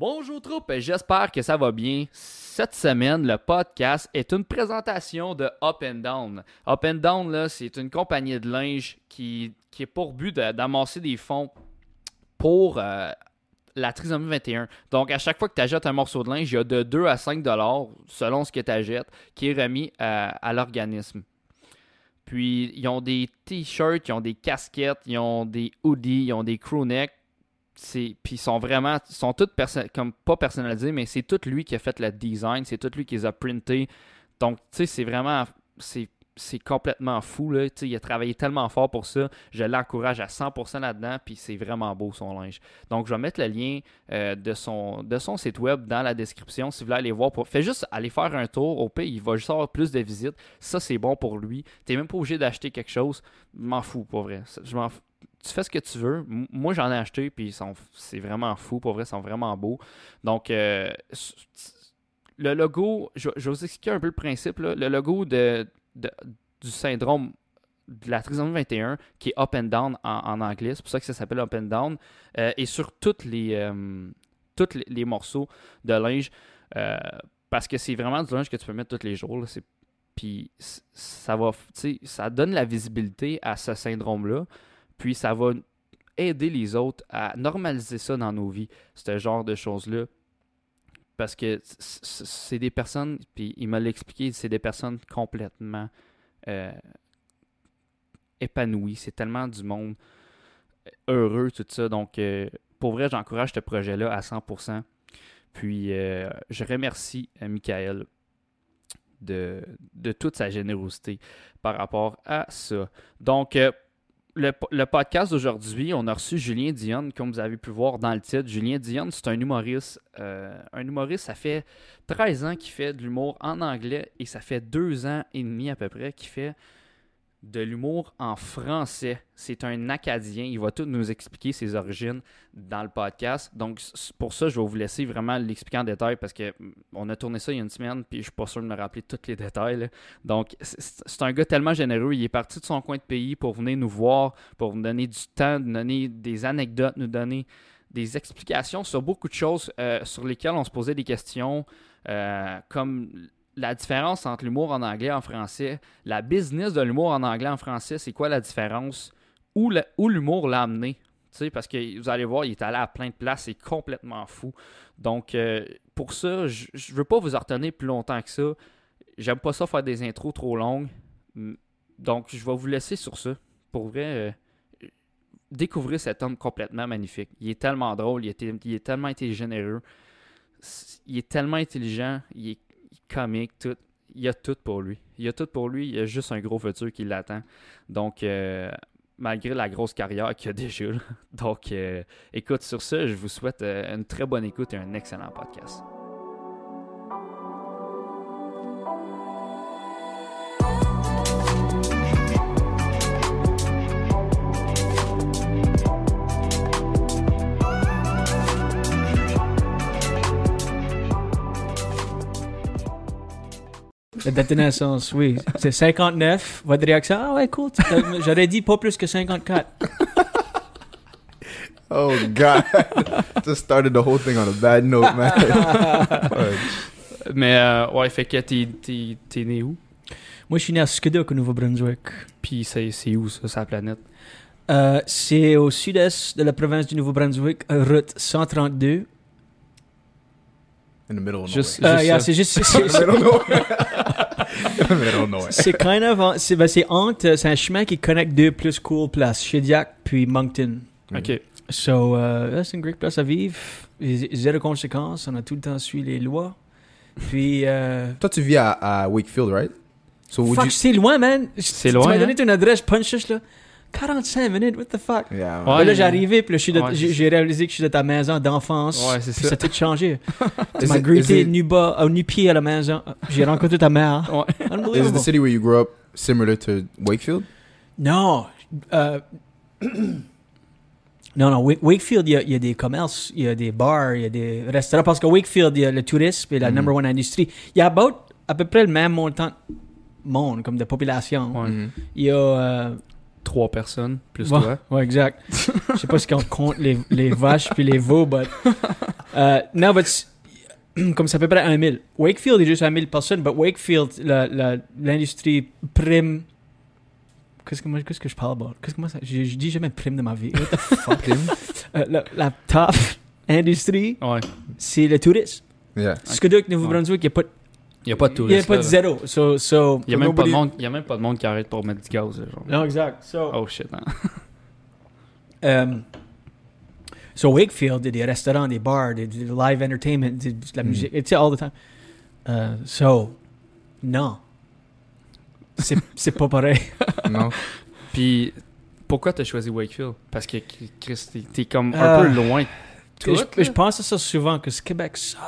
Bonjour troupe, j'espère que ça va bien. Cette semaine, le podcast est une présentation de Up and Down. Up and Down, c'est une compagnie de linge qui, qui est pour but d'amasser des fonds pour euh, la trisomie 21. Donc, à chaque fois que tu achètes un morceau de linge, il y a de 2 à 5 dollars, selon ce que tu achètes, qui est remis à, à l'organisme. Puis, ils ont des t-shirts, ils ont des casquettes, ils ont des hoodies, ils ont des crewnecks. Puis ils sont vraiment, sont tous perso- comme pas personnalisés, mais c'est tout lui qui a fait le design, c'est tout lui qui les a printés. Donc, tu sais, c'est vraiment, c'est, complètement fou, là. Il a travaillé tellement fort pour ça. Je l'encourage à 100% là-dedans, puis c'est vraiment beau son linge. Donc, je vais mettre le lien euh, de, son, de son site web dans la description si vous voulez aller voir. Pour... Fais juste aller faire un tour. Au pays, il va juste avoir plus de visites. Ça, c'est bon pour lui. T'es même pas obligé d'acheter quelque chose. M'en fous, pour vrai. Je m'en fous. Tu fais ce que tu veux. Moi, j'en ai acheté, puis c'est vraiment fou. Pour vrai, ils sont vraiment beaux. Donc, euh, le logo, je, vais vous expliquer un peu le principe. là. Le logo de, du syndrome de la trisomie 21, qui est up and down en, anglais, c'est pour ça que ça s'appelle up and down, euh, et sur toutes les, euh, tous les, morceaux de linge, euh, parce que c'est vraiment du linge que tu peux mettre tous les jours. Puis ça va, ça donne la visibilité à ce syndrome-là, puis ça va aider les autres à normaliser ça dans nos vies, ce genre de choses-là. Parce que c'est des personnes, puis il m'a l'expliqué, c'est des personnes complètement euh, épanouies. C'est tellement du monde heureux, tout ça. Donc, euh, pour vrai, j'encourage ce projet-là à 100%. Puis, euh, je remercie euh, Michael de, de toute sa générosité par rapport à ça. Donc, euh, le, po- le podcast d'aujourd'hui, on a reçu Julien Dionne, comme vous avez pu voir dans le titre. Julien Dionne, c'est un humoriste. euh, un humoriste, ça fait 13 ans qu'il fait de l'humour en anglais et ça fait deux ans et demi à peu près qu'il fait de l'humour en français. C'est un Acadien. Il va tout nous expliquer ses origines dans le podcast. Donc, pour ça, je vais vous laisser vraiment l'expliquer en détail parce que mm, on a tourné ça il y a une semaine puis je suis pas sûr de me rappeler tous les détails. Donc, c'est c'est un gars tellement généreux. Il est parti de son coin de pays pour venir nous voir, pour nous donner du temps, nous donner des anecdotes, nous donner des explications sur beaucoup de choses euh, sur lesquelles on se posait des questions, euh, comme la différence entre l'humour en anglais et en français, la business de l'humour en anglais et en français, c'est quoi la différence, où, l'humour l'a amené? Parce que vous allez voir, il est allé à plein de places, c'est complètement fou. Donc, euh, pour ça, je ne veux pas vous en retenir plus longtemps que ça. J'aime pas ça faire des intros trop longues. Donc, je vais vous laisser sur ça. Pour vrai, euh, découvrez cet homme complètement magnifique. Il est tellement drôle, il est, il est tellement été généreux, il est tellement intelligent, il est comique, tout. Il y a tout pour lui. Il y a tout pour lui, il y a juste un gros futur qui l'attend. Donc, euh, malgré la grosse carrière qu'il a déjà. Donc, euh, écoute, sur ça, je vous souhaite euh, une très bonne écoute et un excellent podcast. La date de naissance, oui. C'est 59. Votre réaction, ah ouais, cool. J'aurais dit pas plus que 54. Oh God! Just started the whole thing on a bad note, man. Mais, euh, ouais, fait que t'es, t'es, t'es né où? Moi, je suis né à Skidok, au Nouveau-Brunswick. Puis c'est, c'est où ça, sa planète? Euh, c'est au sud-est de la province du Nouveau-Brunswick, euh, route 132. In the middle of Juste- Euh, Juste yeah, c'est juste. c'est- nowhere. c'est- middle of nowhere. C'est kind of. en- C'est ben, c'est entre. C'est un chemin qui connecte deux plus cool places, Shediac puis Moncton. Ok. So, euh, c'est une great place à vivre. Z- Zéro conséquence. On a tout le temps suivi les lois. Puis. Euh, Toi, tu vis à, à Wakefield, right? So would fuck, you? c'est loin, man. C'est Tu loin, m'as hein? donné ton adresse, punch là. 45 minutes, what the fuck? Yeah. Ouais. Là, j'ai arrivé, puis Ouais, j'ai réalisé que je suis de ta maison d'enfance. Ouais, c'est Puis ça. ça a tout changé. tu Is m'as it- greeté is it- nu bas, euh, nu pied à la maison. J'ai rencontré ta mère. Ouais. Is Unbelievable. the city where you grew up similar to Wakefield? Non. euh, non, non. Wake- Wakefield, il y, a, il y a des commerces, il y a des bars, il y a des restaurants. Parce que Wakefield, il y a le tourisme et la Mhm. number one industrie. Il y a about, à peu près le même montant de monde, comme de population. Ouais. Mhm. Il y a... euh, Trois personnes, plus Ouais, toi. ouais, exact. Je sais pas si on compte les, les vaches puis les veaux, but Euh, non, mais comme ça peut près un 1000. Wakefield est juste un 1000 personnes, mais Wakefield, la- la- l'industrie prime. Qu'est-ce que, moi, qu'est-ce que je parle about? Qu'est-ce que moi, ça, je, je dis jamais prime de ma vie. What the fuck? Euh, la, la top industrie, Ouais. c'est le tourisme. Yeah. Scuduk, Nouveau-Brunswick, il n'y a pas, Il n'y a pas de il y a touristes. pas de zéro. So, so, Il n'y a, même pas de nobody- monde- il y a même pas de monde qui arrête pour mettre du gaz. genre. Non, exact. So, Oh shit. hein. Um, so Wakefield, des restaurants, des bars, des, des live entertainment, de, de la Mm. musique, it's all the time. Uh, so, non. C'est c'est pas pareil. Non? Puis pourquoi t'as choisi Wakefield? Parce que Chris, t'es- comme un Ah. peu loin. de Tout, je, je pense à ça souvent, que ce Québec suck.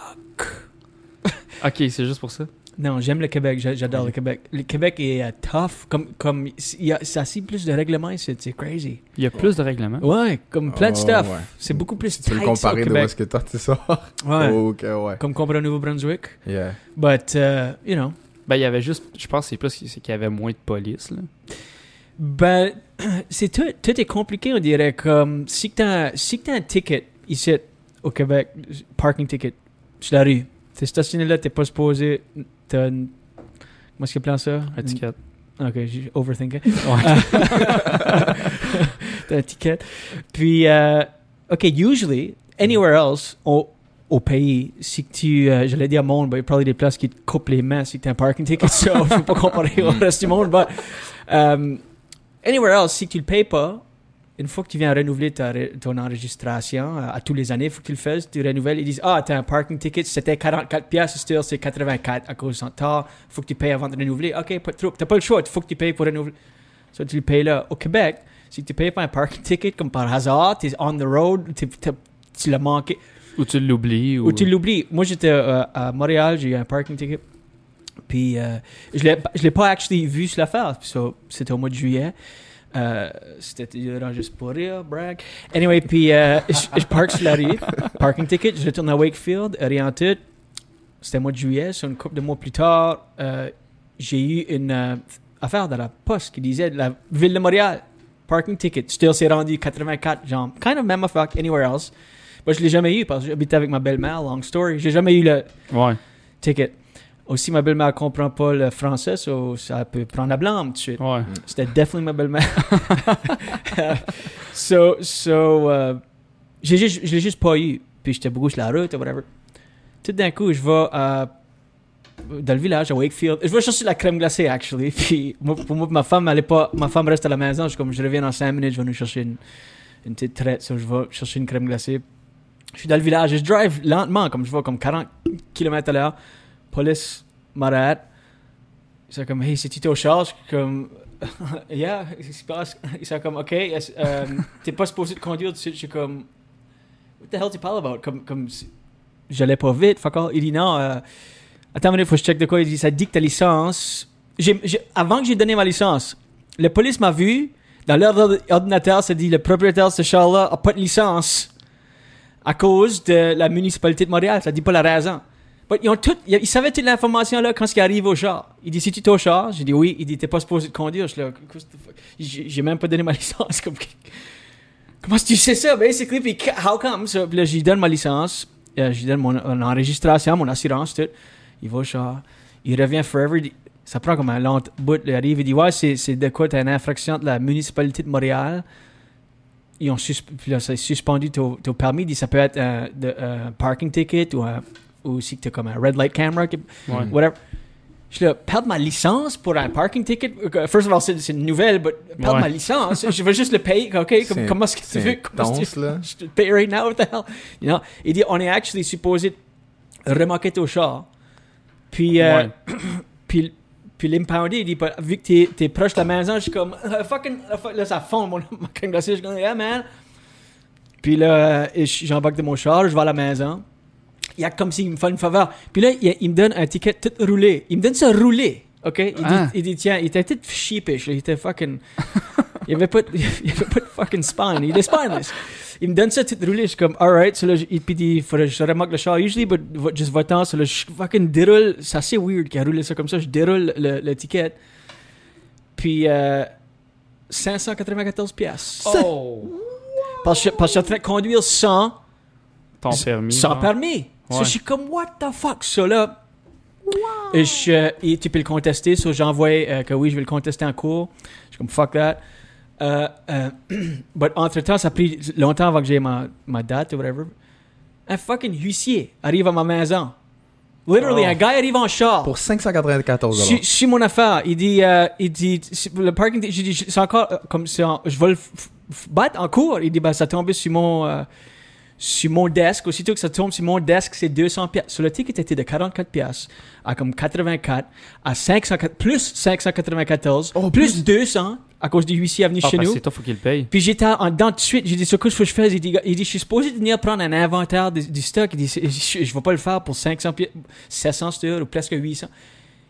Ok, c'est juste pour ça? Non, j'aime le Québec, j'a- j'adore le Québec. Le Québec est euh, tough, comme, comme, il y a, c'est assez plus de règlements, c'est c'est crazy. Il y a plus de règlements? Ouais, comme plein de Oh, stuff. ouais. C'est beaucoup plus Tu peux le ça, au comparer de où est-ce que toi tu sors? Ouais, Ok, ouais. comme comparé au Nouveau-Brunswick. Yeah. But, uh, you know, Ben, il y avait juste. Je pense que c'est plus c'est qu'il y avait moins de police. Là. Ben, c'est tout, tout est compliqué, on dirait. Comme si tu as, si que t'as un ticket ici au Québec, parking ticket, sur la rue, t'es stationné là, t'es pas supposé. T'as une. Comment est-ce qu'il appelle ça? Un ticket. Ok, j'ai overthinké. Ouais. T'as un ticket. Puis, euh, ok, usually, anywhere else, au, au pays, si tu. euh, je l'ai dit à monde, il y a probablement des places qui te coupent les mains si tu as un parking ticket. So, je peux pas comparer au reste du monde. But, um, anywhere else, si tu le payes pas, une fois que tu viens renouveler ta ton enregistration euh, à tous les années, il faut que tu le fasses, tu renouvelles, ils disent Ah, t'as un parking ticket, c'était 44 pièces, still c'est 84 à cause de temps, faut que tu payes avant de renouveler. Ok, pas de trouble, t'as pas le choix, il faut que tu payes pour renouveler. So, tu le payes là. Au Québec, si tu payes pas un parking ticket comme par hasard, tu es on the road, tu l'as manqué, Ou tu l'oublies. Ou, ou tu l'oublies. Moi, j'étais euh, à Montréal, j'ai eu un parking ticket. Puis, euh, je l'ai pas actually vu sur l'affaire. So, c'était au mois de juillet. Euh, c'était durant juste pour rire, brag. Anyway, puis euh, je, je sur la rue, parking ticket, je retourne à Wakefield, rien en tout. C'était mois de juillet, sur une couple de mois plus tard, euh, j'ai eu une euh, affaire dans la poste qui disait la ville de Montréal, parking ticket. Still, c'est rendu 84, genre, kind of même affaire anywhere else. Moi, je l'ai jamais eu parce que j'habitais avec ma belle-mère, long story. J'ai jamais eu le Ouais. ticket. Aussi, ma belle-mère comprend pas le français, so ça peut prendre la blâme tout de suite. Ouais. C'était definitely ma belle-mère. so, so, euh, j'ai juste, je l'ai juste pas eu. Puis j'étais beaucoup sur la route, ou whatever. Tout d'un coup, je vais euh, dans le village, à Wakefield. Je vais chercher la crème glacée, actually. Puis moi, pour moi, ma femme, elle est pas, ma femme reste à la maison. Je comme, je reviens dans 5 minutes, je vais nous chercher une, une petite traite. So, je vais chercher une crème glacée. Je suis dans le village et je drive lentement, comme je vais comme 40 km à l'heure. Police m'arrête. Ils sont comme, hey, c'est tu au char? Je suis comme, yeah, qu'est-ce qui se passe? Ils sont comme, ok, est-ce- euh, t'es pas supposé de conduire tout de suite. Je suis comme, what the hell tu parles about? Comme, comme, j'allais pas vite, fuck all. Il dit, non, euh, attends une minute, faut que je check de quoi. Il dit, ça dit que ta licence. Avant que j'ai donné ma licence, la police m'a vu. Dans leur ordi- ordinateur, ça dit, le propriétaire de ce char-là a pas de licence à cause de la municipalité de Montréal. Ça dit pas la raison. Ils, ont savaient toute l'information là quand ils arrivent au char. Il dit si tu au char, j'ai dit oui. Il dit t'es pas supposé conduire. Je j'ai même pas donné ma licence. Comme, comment tu sais ça, basically? Puis how come? So, puis là, je lui donne ma licence, euh, je lui donne mon, mon enregistration, mon assurance. Il va au char, il revient forever. Ça prend comme un long bout. Il arrive, il dit ouais, c'est de quoi? T'as une infraction de la municipalité de Montréal. Ils ont susp- puis là, suspendu ton, ton permis. Ça peut être un, un parking ticket ou un ou si tu as comme un red light camera, qui- Ouais. whatever. Je suis là, perdre ma licence pour un parking ticket? First of all, c'est une nouvelle, mais perdre Ouais. ma licence, je veux juste le payer. OK, comme, comment est-ce que tu veux? Comment que là. je te paye right now? What the hell? You know? Il dit, on est actually supposé remarquer au char. Puis, euh, Ouais. puis, puis l'impoundé, il dit, vu que t'es, t'es proche de la maison, je suis comme, fucking, fuck, là, ça fond, mon, crème glacée, je suis comme, yeah, man. Puis là, j'embarque de mon char, je vais à la maison. Il y a comme s'il me fait une faveur. Puis là, il, il me donne un ticket tout roulé. Il me donne ça roulé. OK? Il, Ah. dit, il dit, tiens, il était tout sheepish. Il était fucking. il n'y avait, pas de- il y avait pas de fucking spine. Il était spineless. Il me donne ça tout roulé. Je suis comme, alright. So là, il puis dit, faudrait que je remarque le char. Usually, but juste va-t'en. So là, je fucking déroule. C'est assez weird qu'il a roulé ça comme ça. Je déroule le, le ticket. Puis, euh, 594 pièces. Oh! Parce que, parce que je suis en train de conduire 100, Ton permis. sans permis. So, je suis comme, what the fuck? So là, et je, euh, et tu peux le contester. So, j'ai envoyé euh, que oui, je vais le contester en cours. Je suis comme, fuck that. Euh, euh, but entre-temps, ça a pris longtemps avant que j'ai ma, ma date ou whatever. Un fucking huissier arrive à ma maison. Literally, Oh. un gars arrive en char. Pour 594 Je je suis mon affaire. Il dit, euh, il dit, le parking, j'ai dit, c'est encore euh, comme en- je vais le battre en cours. Il dit, bah, ça tombe sur mon, euh, sur mon desk. Aussitôt que ça tombe sur mon desk, c'est 200 pièces. Sur le ticket était de 44 pièces à comme 84 à 500, plus 594, Oh, plus 200 à cause du huissier à venir Ah, chez nous. c'est toi, faut qu'il le paye. Puis j'étais en dedans tout de suite. J'ai dit, ce que je fais, il dit, il dit, je suis supposé venir prendre un inventaire du, du stock. Il dit, c'est- je, je vais pas le faire pour 500 pieds, 700 c'est ou presque 800.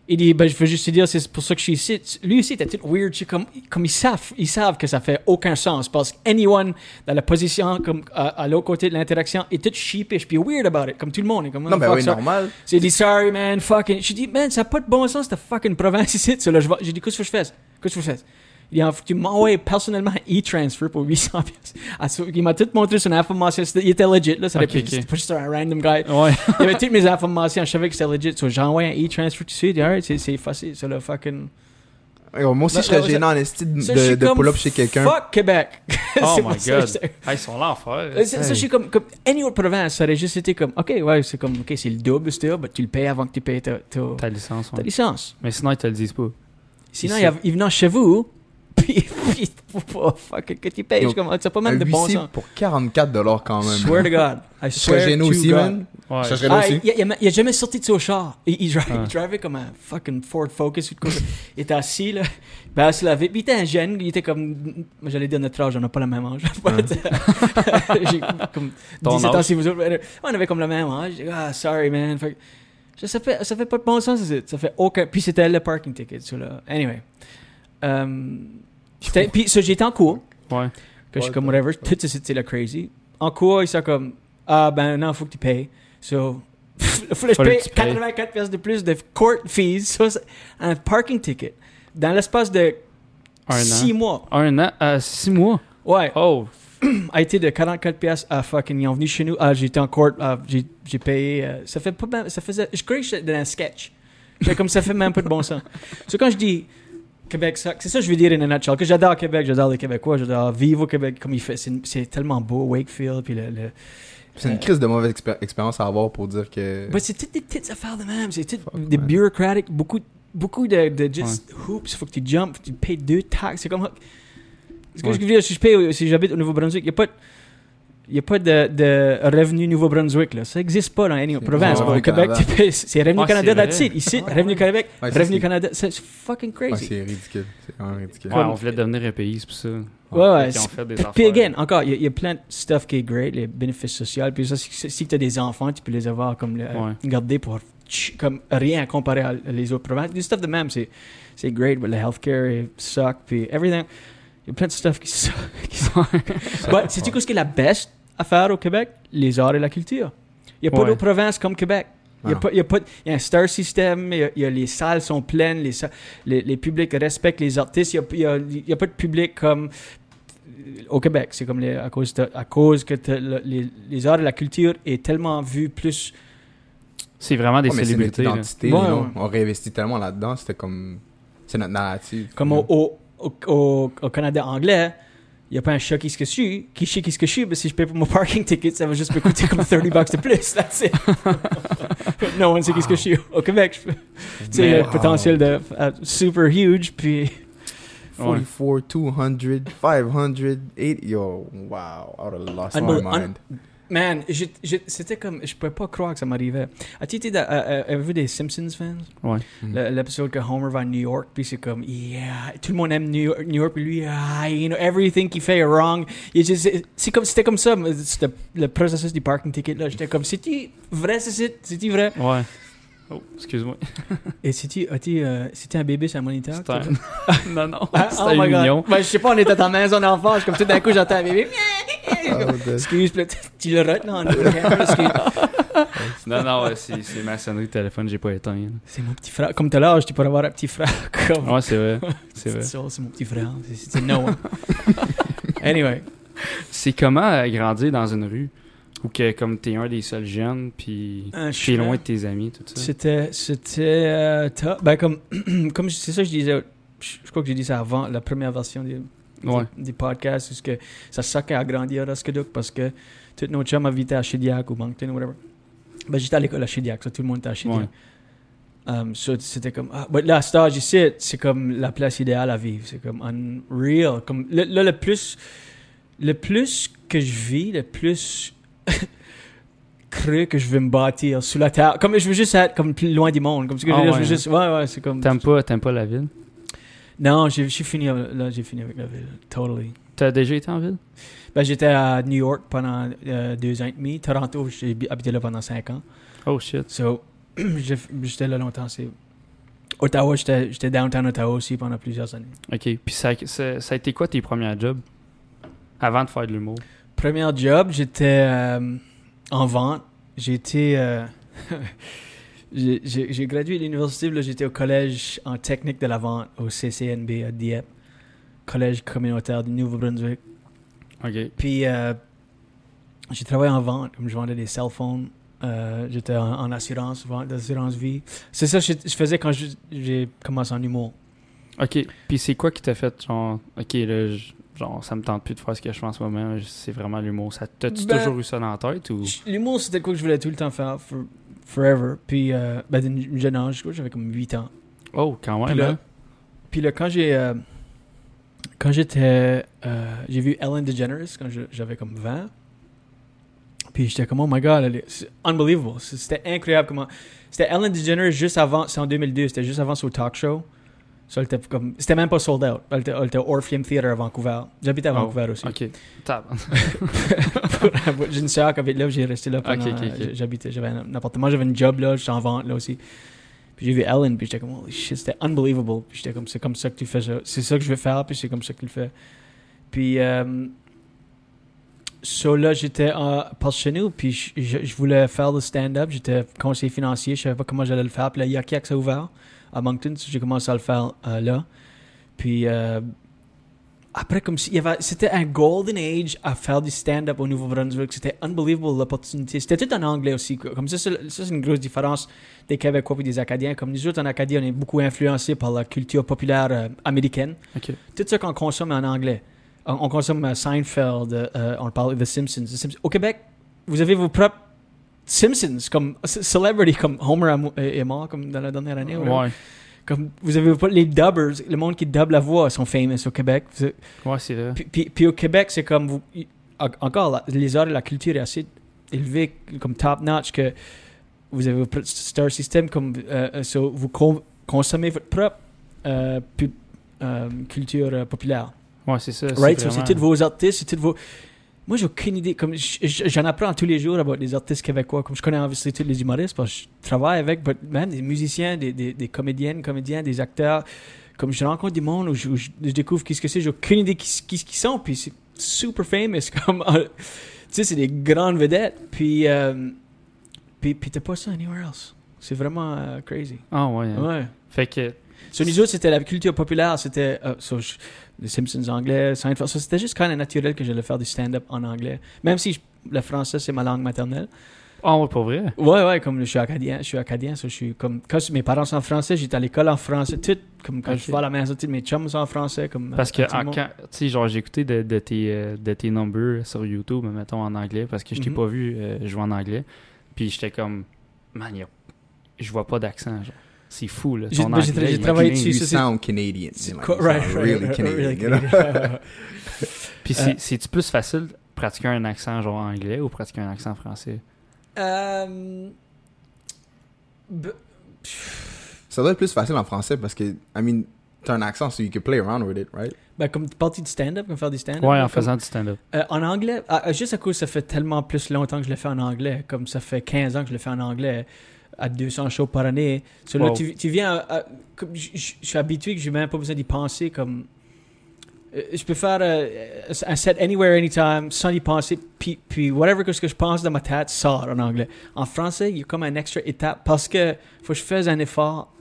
Il dit, ben, je veux juste te dire, c'est pour ça que je suis ici. Lui aussi, était tout weird. Comme, comme ils savent, ils savent que ça fait aucun sens. Parce que anyone dans la position, comme, à, à l'autre côté de l'interaction, est tout sheepish, puis weird about it. Comme tout le monde. Comme, Non, ben fuck oui, ça. normal. J'ai dit, sorry, man, fucking. J'ai dit, man, ça n'a pas de bon sens, cette fucking province ici. Je J'ai dit, qu'est-ce que je fais? Qu'est-ce que je fais? Tu m'envoies personnellement un e-transfer pour 800 pièces. Ah, Il m'a tout montré son information. C'était- Il était legit, là. Ça Ok, aurait pu- ok. C'était pas juste un random guy. Ouais. Il avait toutes mes informations. Je savais que c'était legit. So, j'ai envoyé un e-transfer tout de suite. Dit, alright, c'est- c'est facile. C'est le fucking. Yo, Moi aussi, je serais gênant en esti de, Ça, de, de pull-up chez quelqu'un. Fuck Québec. Oh C'est my ça god. ils sont l'enfer. Euh, c'est- Ça, je suis comme, comme any autre province, ça aurait juste été comme, ok, ouais, c'est comme, ok, c'est le double, still, mais tu le payes avant que tu payes ta, ta, Ta licence, ta ouais. licence. Mais sinon, ils te le disent pas. Sinon, Ici. il, venait chez vous, puis, puis faut pas, fuck, que tu payes, comme, ça pas Un même de bon sens. pour 44$ quand même. Swear to God. I swear to aussi, God. man. Ouais. Je Ah, aussi. il, il, a- il a jamais sorti de son char. Il, il, drive- Ah. il drivait comme un fucking Ford Focus. ou de quoi. il était assis, là. Ben, il se lavait. Puis il était un jeune. Il était comme. moi, J'allais dire notre âge, on n'a pas le même âge. J'ai comme Ton 17 ans, si vous On avait comme le même âge. Ah, sorry, man. Fait ça, fait, ça fait pas de bon sens, ça. ça fait aucun. Puis c'était le parking ticket, ça, là. Anyway. Euh, puis ça, j'étais en cours Ouais. que je suis comme whatever, tout ça c'était le crazy. En cours, ils sont comme ah ben non, faut que tu payes. So faut que je paye que tu payes. 84 pièces de plus de court fees, c'est un parking ticket dans l'espace de Un an. 6 mois. Un an, euh, six mois? Ouais, Oh, a été de 44 pièces à fucking ils ont venu chez nous. Ah, j'étais en court, ah, j'ai j'ai payé euh, ça fait pas mal- ça faisait je croyais que j'étais dans un sketch. Comme ça fait même pas de bon sens. So quand je dis Québec c'est ça que je veux dire in a nutshell, que j'adore Québec, j'adore les Québécois, j'adore vivre au Québec comme il fait, c'est c'est tellement beau Wakefield puis le, le C'est une crise de mauvaise expé- expérience à avoir pour dire que. Mais c'est toutes des petites affaires de même. C'est tout Fuck, des man. bureaucratic, beaucoup, beaucoup de, de just hoops. Faut que tu jumps, tu payes deux taxes. C'est comme. Ce que Ouais. je veux dire, si je paye, si j'habite au Nouveau-Brunswick, il n'y a pas de. Il y a pas de, de revenu Nouveau-Brunswick, là. Ça n'existe pas dans any province. Au Québec, c'est Revenu Ah, Canada, it. Ici, Ouais, Revenu ouais. Québec, Ouais, Revenu Canada, c'est fucking Ouais, crazy. c'est ridicule. C'est vraiment ridicule. ouais, on voulait devenir un pays, c'est pour ça. Ouais, ouais. Puis again, encore, il y, a- il y a plein de stuff qui est great, les bénéfices sociaux. Puis ça, si, si tu as des enfants, tu peux les avoir comme le, Ouais. garder pour comme rien comparé à les autres provinces. Du stuff de même, c'est c'est great, mais le healthcare est suck, puis everything. Il y a plein de stuff qui suck. qui suck. But sais-tu qu'est-ce qui est la best affaire au Québec? Les arts et la culture. Il n'y a pas Ouais. d'autre province comme Québec. Il y, a Ah. pas, il, y a pas, il y a un star system, il y a, il y a les salles sont pleines, les, les, les publics respectent les artistes, il n'y a, a- il y a pas de public comme euh, au Québec. C'est comme les- à cause, de- à cause que le- les, les arts et la culture est tellement vu plus. C'est vraiment des Ouais, mais c'est notre célébrités. identité. Ouais, là. ouais. On réinvestit tellement là-dedans. C'était comme. C'est notre narrative. Comme au, au, au, au- au Canada anglais, il n'y a pas un chat qui se que suis, qui sait qui se que suis, mais si je paye pour mon parking ticket, ça va juste me coûter comme 30 bucks de plus. That's it. no one sait qui ce que je suis. Au Québec, a le Wow. potentiel de euh, super huge, puis. 44, 200, 500, 8. Yo, wow. I would have lost my mind. Man, c'était comme. Je pouvais pas croire que ça m'arrivait. As-tu été. dans- euh, euh, avez-vous des Simpsons fans? Ouais. Le- L'épisode que Homer va à New York, puis c'est comme, yeah, tout le monde aime New York, New York puis lui, ah, you know, everything qu'il fait est wrong. Il est juste- C'est comme, c'était comme ça, le processus du parking ticket, là. J'étais comme, c'est-tu vrai, c'est c'est-tu vrai? Ouais. Oh, excuse-moi. Et euh, c'était un bébé sur un moniteur? Un... non, non. Ah, C'était oh mignon. Ben, je sais pas, on était dans la maison d'enfant, je suis comme tout d'un coup, j'entends un bébé. Oh, the- Excuse, puis tu le rotes, là, en. Non, non, ouais, c'est ma sonnerie de téléphone, j'ai pas éteint. C'est mon petit frère. Comme tout à l'âge, tu pourrais avoir un petit frère. Comme... Ouais, c'est vrai. C'est vrai. ça, c'est mon petit frère. C'est- Noah. anyway. C'est comment euh, grandir dans une rue? Ou que comme t'es un des seuls jeunes, puis Euh, je t'es suis- loin de tes amis, tout ça. C'était, c'était, euh, ben comme, comme c'est ça que je disais, je, crois que j'ai dit ça avant, la première version Ouais. podcasts, c'est que ça suckait à grandir à Skaduk parce que tous nos chums habitaient à Chidiac ou Moncton ou whatever. Ben j'étais à l'école à Chidiac, ça tout le monde était à Chidiac. Ouais. Um, so, c'était comme, ah, but là, stage ici, c'est comme la place idéale à vivre. C'est comme unreal. Comme, le- là, le plus, le plus que je vis, le plus creux que je veux me bâtir sous la terre. Comme je veux juste être comme plus loin du monde. Comme ce que je Ah veux dire, ouais, je veux juste, ouais, ouais, c'est comme. T'aimes pas, pas la ville? Non, j'ai fini, avec- là, j'ai fini avec la ville. Totally. T'as déjà été en ville? Ben, j'étais à New York pendant euh, deux ans et demi. Toronto, j'ai bi- habité là pendant cinq ans. Oh shit. So, j'étais là longtemps. c'est- Ottawa, j'étais j'étais downtown Ottawa aussi pendant plusieurs années. Ok. Puis ça, ça, ça a été quoi tes premiers jobs? Avant de faire de l'humour? Premier job, j'étais euh, en vente. J'ai été. euh, j'ai- gradué de l'université, j'étais au collège en technique de la vente au CCNB à Dieppe, collège communautaire du Nouveau-Brunswick. Ok. Puis euh, j'ai travaillé en vente, comme je vendais des cell phones. Euh, j'étais en, en assurance, vente d'assurance vie. C'est ça que je, je faisais quand j'ai commencé en humour. Ok. Puis c'est quoi qui t'a fait genre, ok, là, je- genre, ça me tente plus de faire ce que je fais en ce moment, c'est vraiment l'humour. Ça T'as-tu Ben, toujours eu ça dans la tête ou? L'humour, c'était quoi que je voulais tout le temps faire, for- forever. Puis, euh, ben, d'un jeune âge, j'avais comme 8 ans. Oh, quand Puis même, là, hein? puis là, quand j'ai. euh, quand j'étais. euh, j'ai vu Ellen DeGeneres quand j'avais comme 20. Puis j'étais comme, oh my god, elle est- c'est unbelievable. C'était incroyable comment. C'était Ellen DeGeneres juste avant. C'est en 2002, c'était juste avant son talk show. Ça, était comme. C'était même pas sold out. Elle était, au Orpheum Theatre à Vancouver. J'habitais à Oh, Vancouver aussi. Ok. Tab. j'ai une soeur qui habite là, j'ai resté là pendant. Ok, ok, ok. J'habitais, j'avais un, appartement, j'avais une job là, j'étais en vente là aussi. Puis j'ai vu Ellen, puis j'étais comme, holy shit, c'était unbelievable. Puis j'étais comme, c'est comme ça que tu fais ça. C'est ça que je veux faire, puis c'est comme ça que tu le fais. Puis, euh, so là, j'étais à puis je, je- je voulais faire le stand-up. J'étais conseiller financier, je savais pas comment j'allais le faire. Puis là, Yakiak s'est ouvert à Moncton, j'ai commencé à le faire euh, là. Puis, euh, après, comme s'il y avait, c'était un golden age à faire du stand-up au Nouveau-Brunswick. C'était unbelievable l'opportunité. C'était tout en anglais aussi. Comme ça, c'est, une grosse différence des Québécois et des Acadiens. Comme nous autres, en Acadie, on est beaucoup influencés par la culture populaire euh, américaine. Tout ce qu'on consomme en anglais. On, on consomme Seinfeld, on parle de The Simpsons. The Simpsons. Au Québec, vous avez vos propres Simpsons, comme celebrity, comme Homer est mort comme dans la dernière année. ou Ouais. Comme vous avez pas les dubbers, le monde qui dub la voix sont famous au Québec. Ouais, c'est vrai. puis, puis- puis au Québec, c'est comme vous. Encore, la- les arts et la culture est assez élevée, comme top notch, que vous avez votre star system, comme euh, euh, so vous con- consommez votre propre euh, euh, culture populaire. Ouais, c'est ça. Right? So, c'est tous vos artistes, c'est tous vos. Moi, j'ai aucune idée. Comme j'en apprends tous les jours about les artistes québécois. Comme je connais obviously tous les humoristes parce que je travaille avec, but man, des musiciens, des, des, des comédiennes, comédiens, des acteurs. Comme je rencontre du monde où je, où je- je découvre qu'est-ce que c'est, j'ai aucune idée qui, qui, qui sont. Puis c'est super famous. Comme, tu sais, c'est des grandes vedettes. Puis, euh, puis, puis t'as pas ça anywhere else. C'est vraiment euh, crazy. Ah ouais. hein. Ouais. Fait que. Sur nous autres, c'était la culture populaire, c'était euh, so, je- les Simpsons anglais, Seinfeld. So, c'était juste quand même naturel que j'allais faire du stand-up en anglais. Même si je- le français, c'est ma langue maternelle. Ah ouais, pour vrai? Ouais, ouais, comme je suis acadien, je suis acadien, so, je suis comme, quand mes parents sont en français, j'étais à l'école en français, tout, comme quand je vais à la maison, mes chums sont en français, comme. Parce que quand, tu sais, genre j'ai écouté de, de tes euh, de tes numbers sur YouTube, mettons en anglais, parce que je t'ai Mhm. pas vu euh, jouer en anglais. Puis j'étais comme, man, je vois pas d'accent. genre. C'est fou là. J'ai- Ton ben, j'ai- travaillé You dessus, you ça, c'est- sound Canadian. Right, right, really Canadian. Puis Euh, c'est c'est-tu plus facile de pratiquer un accent genre anglais ou pratiquer un accent français? Euh, b- Ça doit être plus facile en français parce que, I mean, t'as un accent, so you can play around with it, right? ben, comme partie du stand-up, comme faire du stand-up. Ouais, en comme- faisant du stand-up. Euh, en anglais, juste à cause ça fait tellement plus longtemps que je le fais en anglais, comme ça fait 15 ans que je le fais en anglais, à 200 shows par année. So là, tu, tu viens, à- à- comme je je- je suis habitué que je n'ai même pas besoin d'y penser, comme euh, je peux faire euh, un set anywhere, anytime, sans y penser, puis, puis whatever que ce que je pense dans ma tête sort en anglais. En français, il y a comme un extra étape parce que faut que je fasse un effort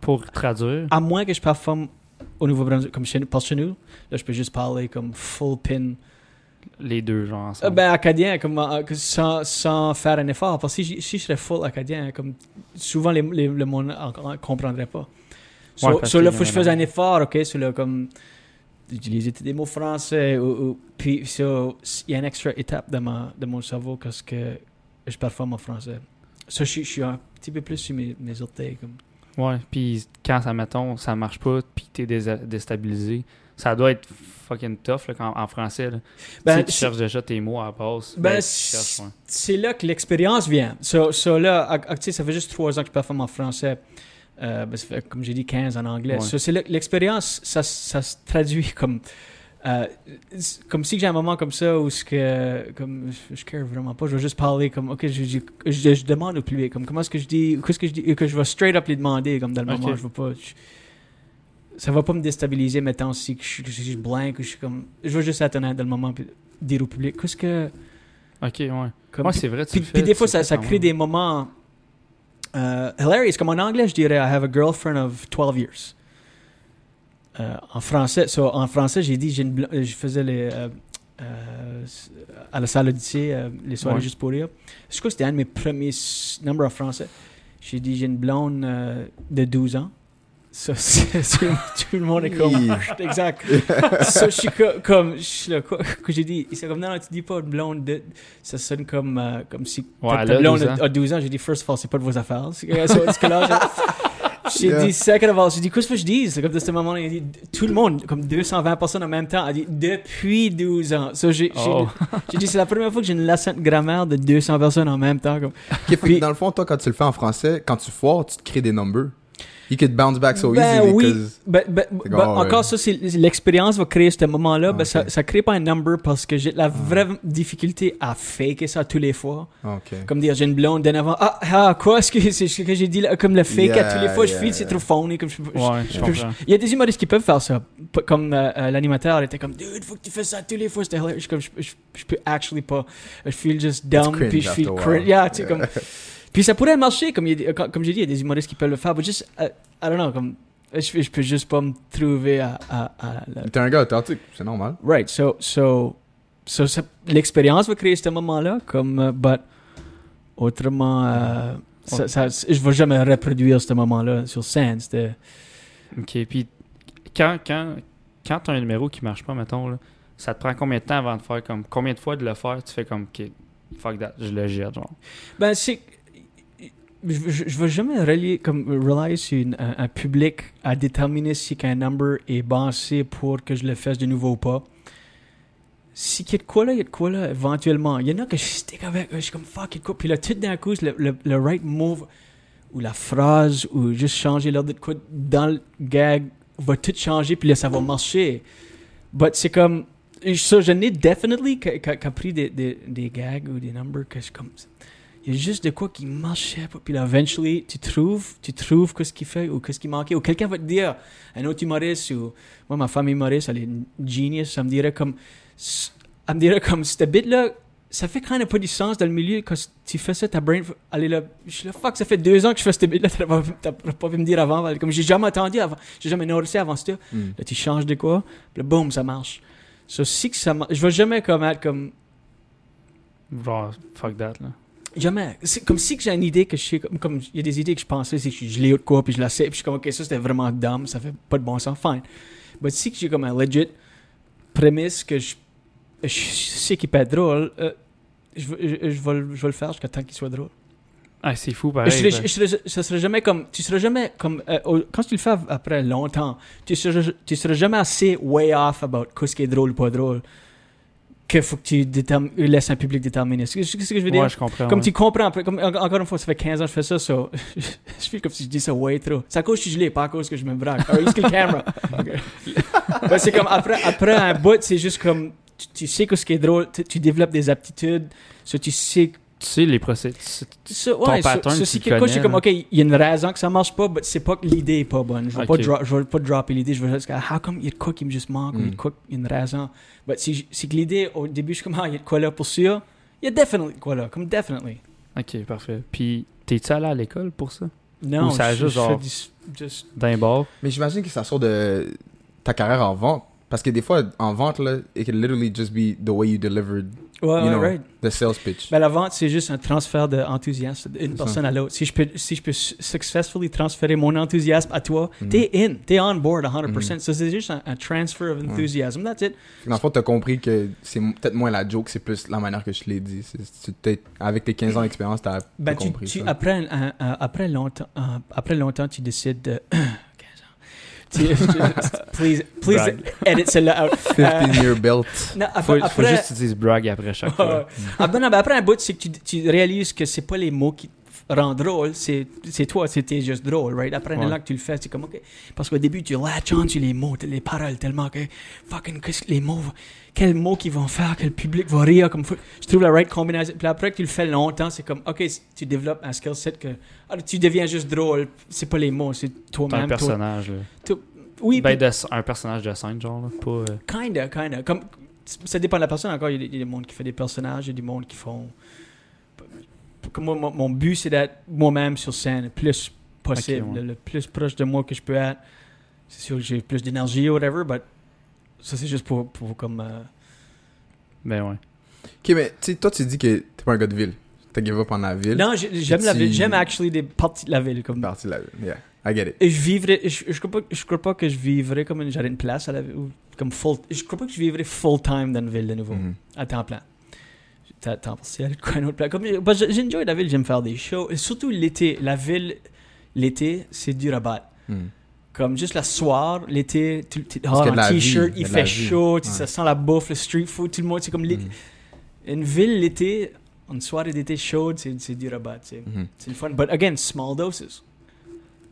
Pour traduire. à moins que je performe au Nouveau-Brunswick, comme chez, chez nous, là, je peux juste parler comme full pin les deux, genre, Euh, ensemble? ben, acadien, comme, sans, sans faire un effort. Parce que si, si je serais full acadien, comme, souvent les, les- le monde ne comprendrait pas. So, Ouais, parce so y faut que je fasse un effort, ok? So là, comme, utiliser des mots français. Ou, ou- puis, so, il y a une extra étape de, ma, de mon cerveau parce que je performe en français. So, je, suis- je suis un petit peu plus sur mes, mes orteils. Comme. Ouais, puis quand ça, mettons, ça marche pas, puis t'es désa- déstabilisé, ça doit être fucking tough, là, quand, en français, là. Ben, tu cherches déjà tes mots à la base. Ben, tu c'est ouais. là que l'expérience vient. So, so là, ac- tu sais, ça fait juste trois ans que je performe en français. Euh, ben, ça fait, comme j'ai dit, 15 en anglais. Ouais. So, c'est l'expérience, ça, ça se traduit comme... euh, comme si j'ai un moment comme ça où ce que, comme, je, je care vraiment pas, je vais juste parler comme, ok, je, je, je- je demande au public, comme, comment est-ce que je dis, qu'est-ce que je dis, que je vais straight up les demander, comme dans le Ok. moment, je vais pas, je- ça va pas me déstabiliser, mettons, si que je, que je blank ou je suis comme, je vais juste être honnête dans le moment, puis dire au public, qu'est-ce que, Ok, ouais. comme, Ouais, c'est vrai, tu puis, le fais, puis des fois, ça, crée des moments euh, hilarious. Comme en anglais, je dirais I have a girlfriend of 12 years. Euh, en français, so, en français, j'ai dit, une je faisais les, euh, euh, à la salle Odyssée, euh, les soirées Ouais. juste pour rire. Je crois que c'était un de mes premiers numbers en français. J'ai dit, j'ai une blonde de 12 ans. Ça, c'est- c'est- tout le monde est comme. Exact. Ça, je suis co- comme. Je suis là, quoi, que j'ai dit. C'est comme, non, non, tu dis pas une blonde de. Ça sonne comme, euh, comme si Ouais, ta, blonde 12 a, ans. a 12 ans. J'ai dit, first of all, c'est pas de vos affaires. C'est que- là, j'ai- J'ai Yeah. dit, second of all, j'ai dit, qu'est-ce que je dis? C'est comme de ce moment-là, il a dit, tout le monde, comme 220 personnes en même temps, a dit, depuis 12 ans. So, j'ai j'ai- Oh. j'ai dit, c'est la première fois que j'ai une leçon de grammaire de 200 personnes en même temps. Comme, Puis- dans le fond, toi, quand tu le fais en français, quand tu foires, tu te crées des numbers. You could bounce back so Ben easily. oui. 'cause- Ben, ben, C'est ben, ouais. encore ça, c'est l'expérience va créer ce moment-là. ben, Ah, ça, ça crée pas un number parce que j'ai la vraie difficulté à faker ça tous les fois. Comme dire, j'ai une blonde d'un avant. Ah, ah, quoi? Est-ce que c'est ce que j'ai dit là? Comme le fake à tous les fois, je yeah, file, c'est trop phony. Comme je, je- Ouais, je je- comprends. Il y a des humoristes qui peuvent faire ça. Comme euh, euh, l'animateur était comme, dude, faut que tu fasses ça tous les fois. C'était. Je, comme, je, je, je peux actually pas. Je feel just dumb. Puis je feel cringe. Yeah, tu sais, comme. Puis ça pourrait marcher, comme, il y a des- comme, j'ai dit, il y a des humoristes qui peuvent le faire. Mais juste, euh, I don't know, comme. Je, je peux juste pas me trouver à. à, à la- T'es un gars authentique, c'est normal. Right, so, so, so, ça- l'expérience va créer ce moment-là, comme, euh, but, autrement, euh, ça, ça- je vais jamais reproduire ce moment-là sur scène. C'était, Ok, puis quand, quand, quand t'as un numéro qui marche pas, mettons, là, ça te prend combien de temps avant de faire comme. Combien de fois de le faire, tu fais comme, ok, fuck that, je le jette, genre? ben, c'est, je, je, vais jamais relier, comme, rely sur un, public à déterminer si qu'un number est bassé pour que je le fasse de nouveau ou pas. Si qu'il y a de quoi là, il y a de quoi là, éventuellement. Il y en a que je stick avec, je suis comme fuck, il quoi. Puis là, tout d'un coup, le, le, right move, ou la phrase, ou juste changer l'ordre de quoi dans le gag, va tout changer, puis là, ça va marcher. But c'est comme, ça, je n'ai definitely qu'a qu'a pris des, des, des gags ou des numbers que je comme, il y a juste de quoi qui marchait pas. Puis là, eventually, tu trouves, tu trouves qu'est-ce qu'il fait ou qu'est-ce qui manquait. Ou quelqu'un va te dire, un autre humoriste, ou moi, ma femme humoriste, elle est une genius, ça me dirait comme, elle me dirait comme, cette bit-là, ça fait quand même pas du sens dans le milieu quand tu fais ça, ta brain, allez là, je suis là, fuck, ça fait deux ans que je fais cette bit-là, t'as pas, pas pu me dire avant, comme j'ai jamais entendu avant, j'ai jamais noticé avant ça. Hmm. Là, tu changes de quoi, puis là, boum, ça marche. So, si que ça marche, je vais jamais comme être comme, Genre, fuck that, là. Jamais. C'est comme si que j'ai une idée que je sais, comme, comme il y a des idées que je pensais, c'est que je, je l'ai de quoi, puis je la sais, puis je suis comme, ok, ça c'était vraiment dumb, ça fait pas de bon sens, fine. Mais si que j'ai comme un legit prémisse que je, je sais qu'il peut être drôle, euh, je, vais- je, je vais, le- je vais le faire jusqu'à temps qu'il soit drôle. Ah, c'est fou, je pareil. serais, ben. je serais- ça serait jamais comme, tu seras jamais comme, euh, quand tu le fais après longtemps, tu seras, tu seras jamais assez way off about qu'est-ce qui est drôle ou pas drôle, qu'il faut que tu déterm- laisses un public déterminer. C'est ce que je veux dire? Ouais, je comprends. Comme ouais. tu comprends, comme, en- encore une fois, ça fait 15 ans que je fais ça, so, je fais comme si je dis ça way trop. C'est à cause que je l'ai, pas à cause que je me braque. Ah, use the camera? Ben, c'est comme après, après un bout, c'est juste comme tu, tu sais que ce qui est drôle, tu, tu développes des aptitudes, so, tu sais. Tu sais, les ça, Ton ouais, ça- pattern, c'est le quelque chose, c'est connais, comme, ok, il y a une raison que ça marche pas, mais c'est pas que l'idée est pas bonne. Je vais, pas, Ok. dro- je vais pas dropper l'idée, je vais juste dire, how come il y a de quoi qui me juste manque, ou il y a de Mm. quoi, il y a une raison. Mais si, si que l'idée, au début, je suis comme, ah, il y a de quoi là pour sûr, il y a definitely de quoi là, comme definitely. Ok, parfait. Puis, t'es-tu allé à l'école pour ça? Non, Ou ça je- juste genre- D'un bar? Mais j'imagine que ça sort de ta carrière en vente. Parce que des fois, en vente, là, it can literally just be the way you delivered Ouais, you ouais, know, right. the sales pitch. Ben, la vente, c'est juste un transfert d'enthousiasme d'une personne à l'autre. Si je peux, si je peux su- successfully transférer mon enthousiasme à toi, Mhm. t'es in, t'es on board 100%. Mhm. So, c'est juste un, un transfer of enthusiasm. That's it. Dans le fond, t'as compris que c'est peut-être moins la joke, c'est plus la manière que je l'ai dit. Avec tes 15 ans d'expérience, t'as Ben, compris tu- ça. après, un- un- après, longtemps, après longtemps, tu décides de. 15 ans. Tu- please, please Brag. edit celle-là out. 15 year belt. Non, Faut, après, faut après- juste que tu dises brag après chaque fois. Ah, ben non, ben après un bout, c'est que tu, tu réalises que c'est pas les mots qui te rendent drôle, c'est toi, c'était juste drôle, right? Après un Ouais. an que tu le fais, c'est comme, OK. Parce qu'au début, tu latch on sur les mots, les paroles, tellement que, fucking, qu'est-ce que les mots, quels mots qu'ils vont faire, que le public va rire, comme, faut- je trouve la right combinaison. Puis après que tu le fais longtemps, c'est comme, OK, tu développes un skill set que, ah, tu deviens juste drôle, c'est pas les mots, c'est un toi-même. toi- personnage. Oui, Ben, puis- de, un personnage de scène, genre. Là, pas, euh, Kinda, kinda. Comme, ça dépend de la personne encore. Il y a des, mondes qui font des personnages, il y a des mondes qui font. Comme moi, mon, but, c'est d'être moi-même sur scène le plus possible, Ok, ouais. le, le plus proche de moi que je peux être. C'est sûr que j'ai plus d'énergie ou whatever, but ça, c'est juste pour, pour comme. euh, Ben ouais. Ok, mais tu toi, tu dis que t'es pas un gars de ville. T'as give up en la ville. Non, j'ai- j'aime la tu- ville. J'aime actually des parties de la ville. Comme... Partie de la ville. Yeah, I get it. Et je vivrais. Je, je, crois pas, je crois pas que je vivrais comme une, j'aurais une place à la ville. ou Comme full, je crois pas que je vivrais full time dans une ville de nouveau. Mhm. à temps plein. À temps partiel, quoi, un autre plan. Comme, parce que j'enjoy la ville, j'aime faire des shows. Et surtout l'été. La ville, l'été, c'est dur à battre. Mhm. Comme juste la soir, l'été, tu tu- oh, qu'il y a de en t-shirt, il fait chaud, tu- Ouais. ça sent la bouffe, le street food, tout le monde, c'est comme Mhm. une ville l'été, une soirée d'été chaude, c'est c'est dur à battre. C'est c'est le fun. But again, small doses.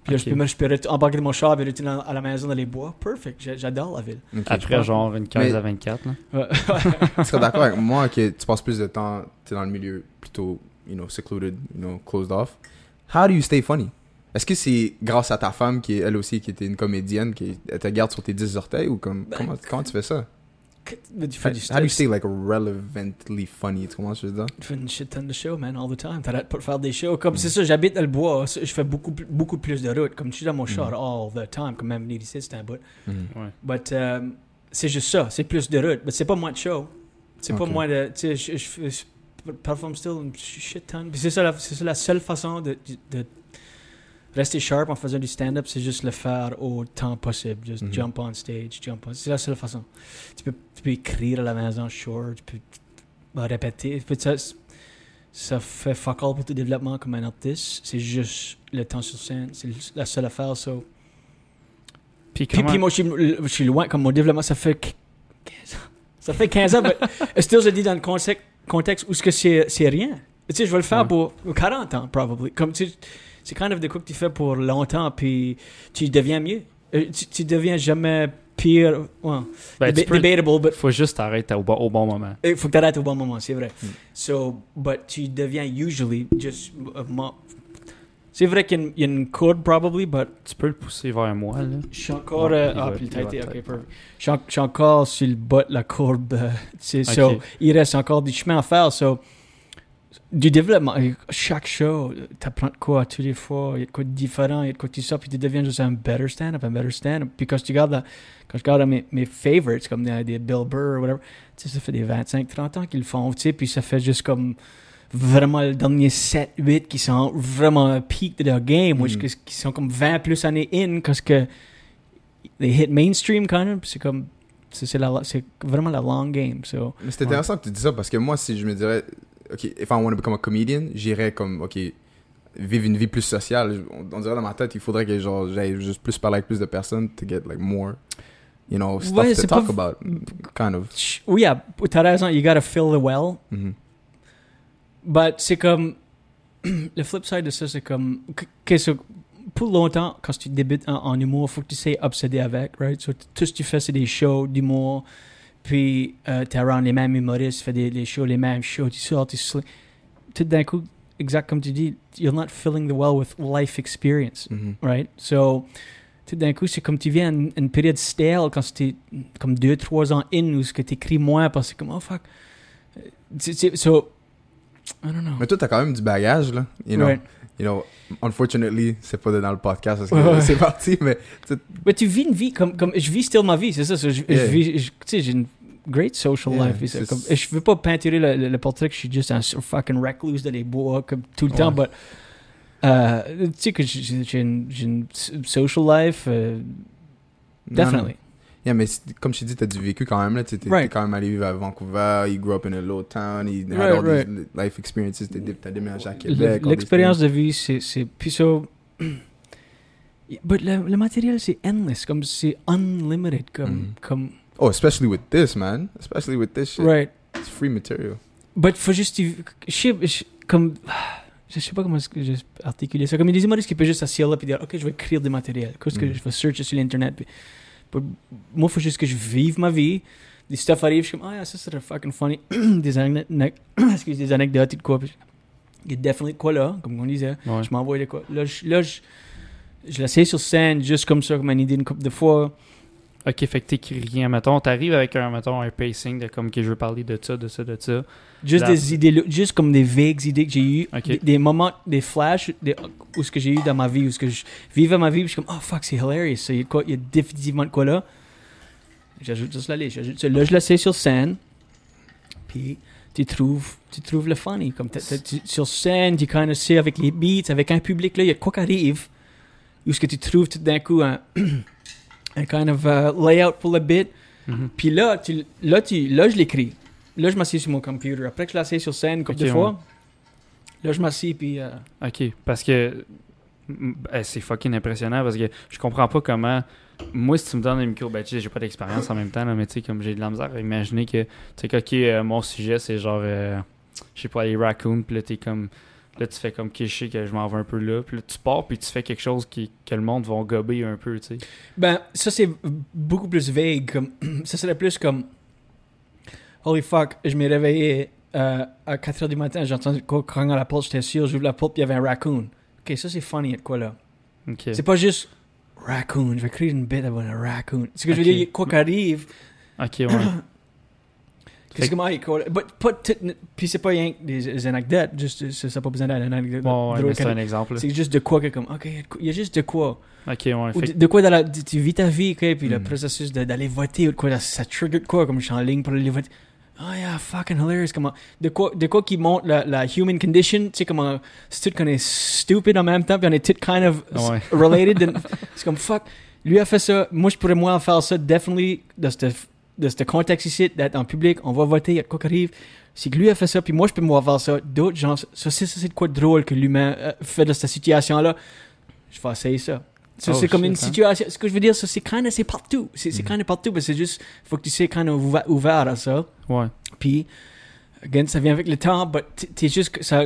Puis là, je peux me je peux embarquer de mon char et retourner à la maison dans les bois. Perfect. J'a- J'adore la ville. Ok, je Après, genre, une 15 Mais- à 24. Là. Ouais. Tu serais d'accord avec moi que tu passes plus de temps t'es dans le milieu plutôt, you know, secluded, you know, closed off. How do you stay funny? Est-ce que c'est grâce à ta femme qui est elle aussi qui était une comédienne qui elle te garde sur tes 10 orteils ou comme Ben, comment, comment tu fais ça? Mais tu How, fais du how do you stay like relevantly funny? Tu comprends ce que je veux dire? Je fais une shit ton de shows, man, all the time. T'arrêtes pas de faire des shows. Comme c'est ça, j'habite dans le bois. Je fais beaucoup, plus- beaucoup plus de route. Comme je suis dans mon char all the time. Comme même venir ici, c'est un bout. Mhm. Ouais. But euh, c'est juste ça. C'est plus de route. Mais c'est pas moins de show. C'est pas moins de. Tu sais, je, je, performe still une shit ton. Puis c'est ça, la- c'est ça la seule façon de, de rester sharp en faisant du stand-up. C'est juste le faire au temps possible. Just Mhm. jump on stage, jump on. C'est la seule façon. Tu peux, tu peux écrire à la maison, sure. Tu peux bah, répéter. Tu peux- ça, ça fait fuck all pour ton développement comme un artiste. C'est juste le temps sur scène. C'est la seule affaire. So. Puis Puis, comment... puis moi, je suis, je suis loin, comme mon développement, ça fait qu- 15 ans. Ça fait 15 ans, mais still, je dis dans le contexte, contexte où ce que c'est c'est rien. Tu sais, je vais le faire Ouais. pour 40 ans, probably. Comme tu sais, c'est kind of de quoi que tu fais pour longtemps, puis tu deviens mieux. Euh, Tu, tu deviens jamais pire. Ouais. Ben, Deba- Debatable, but faut juste t'arrêter au, bon- au bon moment. il faut que tu arrêtes au bon moment, c'est vrai. Mm. So, but tu deviens usually just. uh, c'est vrai qu'il y a une- y a une courbe, probably, but Tu peux le pousser vers moi, là. Je suis encore. Ouais, euh, ah, va- puis le tighté, ok, perfect. Je suis en- encore sur le bas de la courbe. euh, tu sais, Ok. so, il reste encore du chemin à faire. So, du développement, euh, chaque show, tu apprends de quoi tous les fois. Il y a de quoi de différent, il y a de quoi tu sors, puis tu deviens juste un better stand-up, un better stand-up. Puis quand, tu regardes la- quand je regarde mes, mes favorites, comme des, des Bill Burr ou whatever, tu sais, ça fait des 25-30 ans qu'ils le font, tu sais, puis ça fait juste comme vraiment le dernier 7-8 qui sont vraiment peak de leur game, Mm. qui sont comme 20 plus années in, parce que they hit mainstream of, puis c'est comme c'est vraiment la long game, so Mais c'est intéressant que tu dis ça parce que moi, si je me dirais, OK, if I want to become a comedian, j'irais comme, OK, vivre une vie plus sociale. On, on dirait dans ma tête, il faudrait que genre, j'aille juste plus parler avec plus de personnes to get like more, you know, stuff Ouais, to talk about. Kind of. Oui, ah, t'as raison, you gotta fill the well, Mhm. but c'est comme le flip side de ça, c'est comme que- que pour longtemps, quand tu débutes en, en humour, faut que tu sais obséder avec, right? So, tout ce que tu fais, c'est des shows d'humour, puis euh, tu around les mêmes humoristes, fais des, les shows, les mêmes shows, tu sors, tu sli- Tout d'un coup, exact comme tu dis, you're not filling the well with life experience, Mhm. right? So, tout d'un coup, c'est comme tu viens à une, une période stale quand c'était comme deux, trois ans in où ce que tu écris moins parce que c'est comme, oh fuck. Euh, tu- tu- So, I don't know. Mais toi, t'as quand même du bagage, là. You know, Right. You know, unfortunately, c'est pas dans le podcast parce que Ouais, c'est parti, mais Mais tu vis une vie comme, comme je vis still ma vie, c'est ça. je, je Yeah. vis, tu sais, j'ai une great social Yeah, life. c'est- comme, je veux pas peinturer le, le, le portrait que je suis juste un fucking recluse dans les bois comme tout le temps, Ouais. but euh, tu sais que j'ai j'ai une, une social life, euh, non, definitely. non. Yeah, mais comme je t'ai dit, t'as du vécu quand même, là. T'es Right. quand même allé vivre à Vancouver, you grew up in a little town, you had Right, all right. these life experiences, t'as déménagé à Québec. L'expérience de vie, c'est c'est puis ça. But le, le matériel, c'est endless, comme c'est unlimited, comme Mhm. comme. Oh, especially with this, man. Especially with this shit. right. It's free material. But faut juste comme je sais pas comment je articuler ça comme il y a des humoristes qui peuvent juste s'asseoir là puis dire ok je vais écrire des matériels qu'est-ce que Mhm. je vais searcher sur l'internet puis, juste que je vive ma vie des stuff arrivent je ah ça serait fucking funny des anecdotes excuse des anecdotes et de quoi puis il y a definitely de quoi là comme on disait Ouais. je m'envoie de quoi là je, là je je sur scène juste comme ça comme une idée une couple de fois Ok, fait que t'écris rien, mettons. T'arrives avec un, mettons, un pacing de comme que je veux parler de ça, de ça, de ça. Juste La- des idées, juste comme des vagues idées que j'ai eues, des, des moments, des flashs des, où ce que j'ai eu dans ma vie, où ce que je vivais ma vie, puis je suis comme, oh fuck, c'est hilarious, il y a quoi, il y a définitivement de quoi là. J'ajoute juste la liste. Là, je l'essaie sur scène, puis tu trouves, tu trouves le funny. Comme tu- sur scène, tu kind of sais avec les beats, avec un public là, il y a quoi qui arrive, où ce que tu trouves tout d'un coup un, un kind of uh, layout pour le bit. Mhm. Puis là, tu, là, tu, là, je l'écris. Là, je m'assieds sur mon computer. Après que je l'assieds sur scène, comme Ok, deux fois, là, je m'assieds, puis... euh, Ok, parce que mm, ben, c'est fucking impressionnant parce que je comprends pas comment. Moi, si tu me donnes un micro, ben j'ai pas d'expérience en même temps, là, mais tu sais, comme j'ai de la misère à imaginer que, tu sais, ok, euh, mon sujet, c'est genre, euh, je sais pas, les raccoons, puis là, t'es comme. Là, tu fais comme que je sais que je m'en vais un peu là, puis là, tu pars, puis tu fais quelque chose qui, que le monde va gober un peu, tu sais. Ben, ça, c'est beaucoup plus vague. Comme, ça serait plus comme... Holy fuck, je m'ai réveillé euh, à 4h du matin, j'ai entendu quoi à la porte, j'étais sûr, j'ouvre la porte, puis il y avait un raccoon. Ok, ça, c'est funny, de quoi là? Ok. C'est pas juste... Raccoon, je vais créer une bête avec un raccoon. Ce que je veux Ok. dire, quoi qui arrive, Ok, ouais. But, pas tout- Puis c'est pas rien que des, des anecdotes, juste, ça n'a pas besoin d'être une anecdote. bon, ouais, c'est que- un exemple. c'est juste de quoi que comme, ok, il y a juste de quoi. Ok, ouais. Ou fait de, que- de quoi dans la, tu tu vis ta vie, ok, puis le Mm. processus d'aller voter, ou de quoi, ça, ça trigger de quoi, comme je suis en ligne pour aller voter. Oh yeah, fucking hilarious, comment, de quoi, de quoi qui montre la, la human condition, tu sais, comment, c'est tout qu'on est stupid en même temps, puis on est tout kind of Ouais. related, c'est comme, fuck, lui a fait ça, moi je pourrais moi faire ça, definitely, dans ce, dans ce contexte ici, d'être en public, on va voter, il y a de quoi qui arrive, c'est que lui a fait ça, puis moi je peux faire ça, d'autres gens, ça c'est de quoi de drôle que l'humain euh, fait dans cette situation-là, je vais essayer ça. Ça, Oh, c'est comme une hein. situation. Ce que je veux dire, c'est of, c'est partout. C'est Mhm. kind of partout, mais c'est juste, faut que tu kind of ouva- ouvert à ça. Ouais. Puis, again, ça vient avec le temps, t- t'es juste, que ça,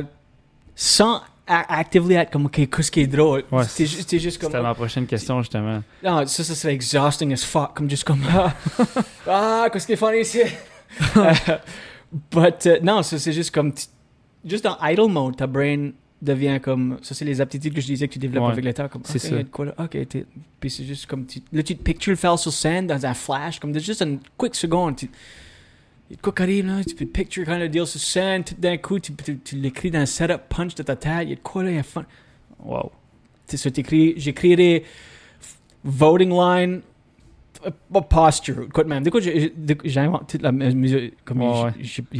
sans actively être comme, ok, qu'est-ce qui est drôle? Ouais, t'es juste, juste comme, C'était ma prochaine question, justement. non, ça, ça serait exhausting as fuck, comme juste comme, ah, ah qu'est-ce qui est funny ici? But, euh, non, ça, c'est juste comme, juste en idle mode, ta brain devient comme, ça, c'est les aptitudes que je disais que tu développes Ouais, avec le temps, comme, c'est ok, ça. il y a de quoi là, ok, puis c'est juste comme, tu- là, tu te pictures le faire sur scène dans un flash, comme, juste une quick seconde, tu, quoi arrive, là, tu peux picture kind of deal sur scène, tout d'un coup, tu, tu, tu l'écris dans un setup punch de ta tête, il y a de quoi là, il y a fun. Wow. T'écris, j'écrirais f- voting line, pas posture, quoi de même. J'ai- j'invente toute la musique, comme ouais.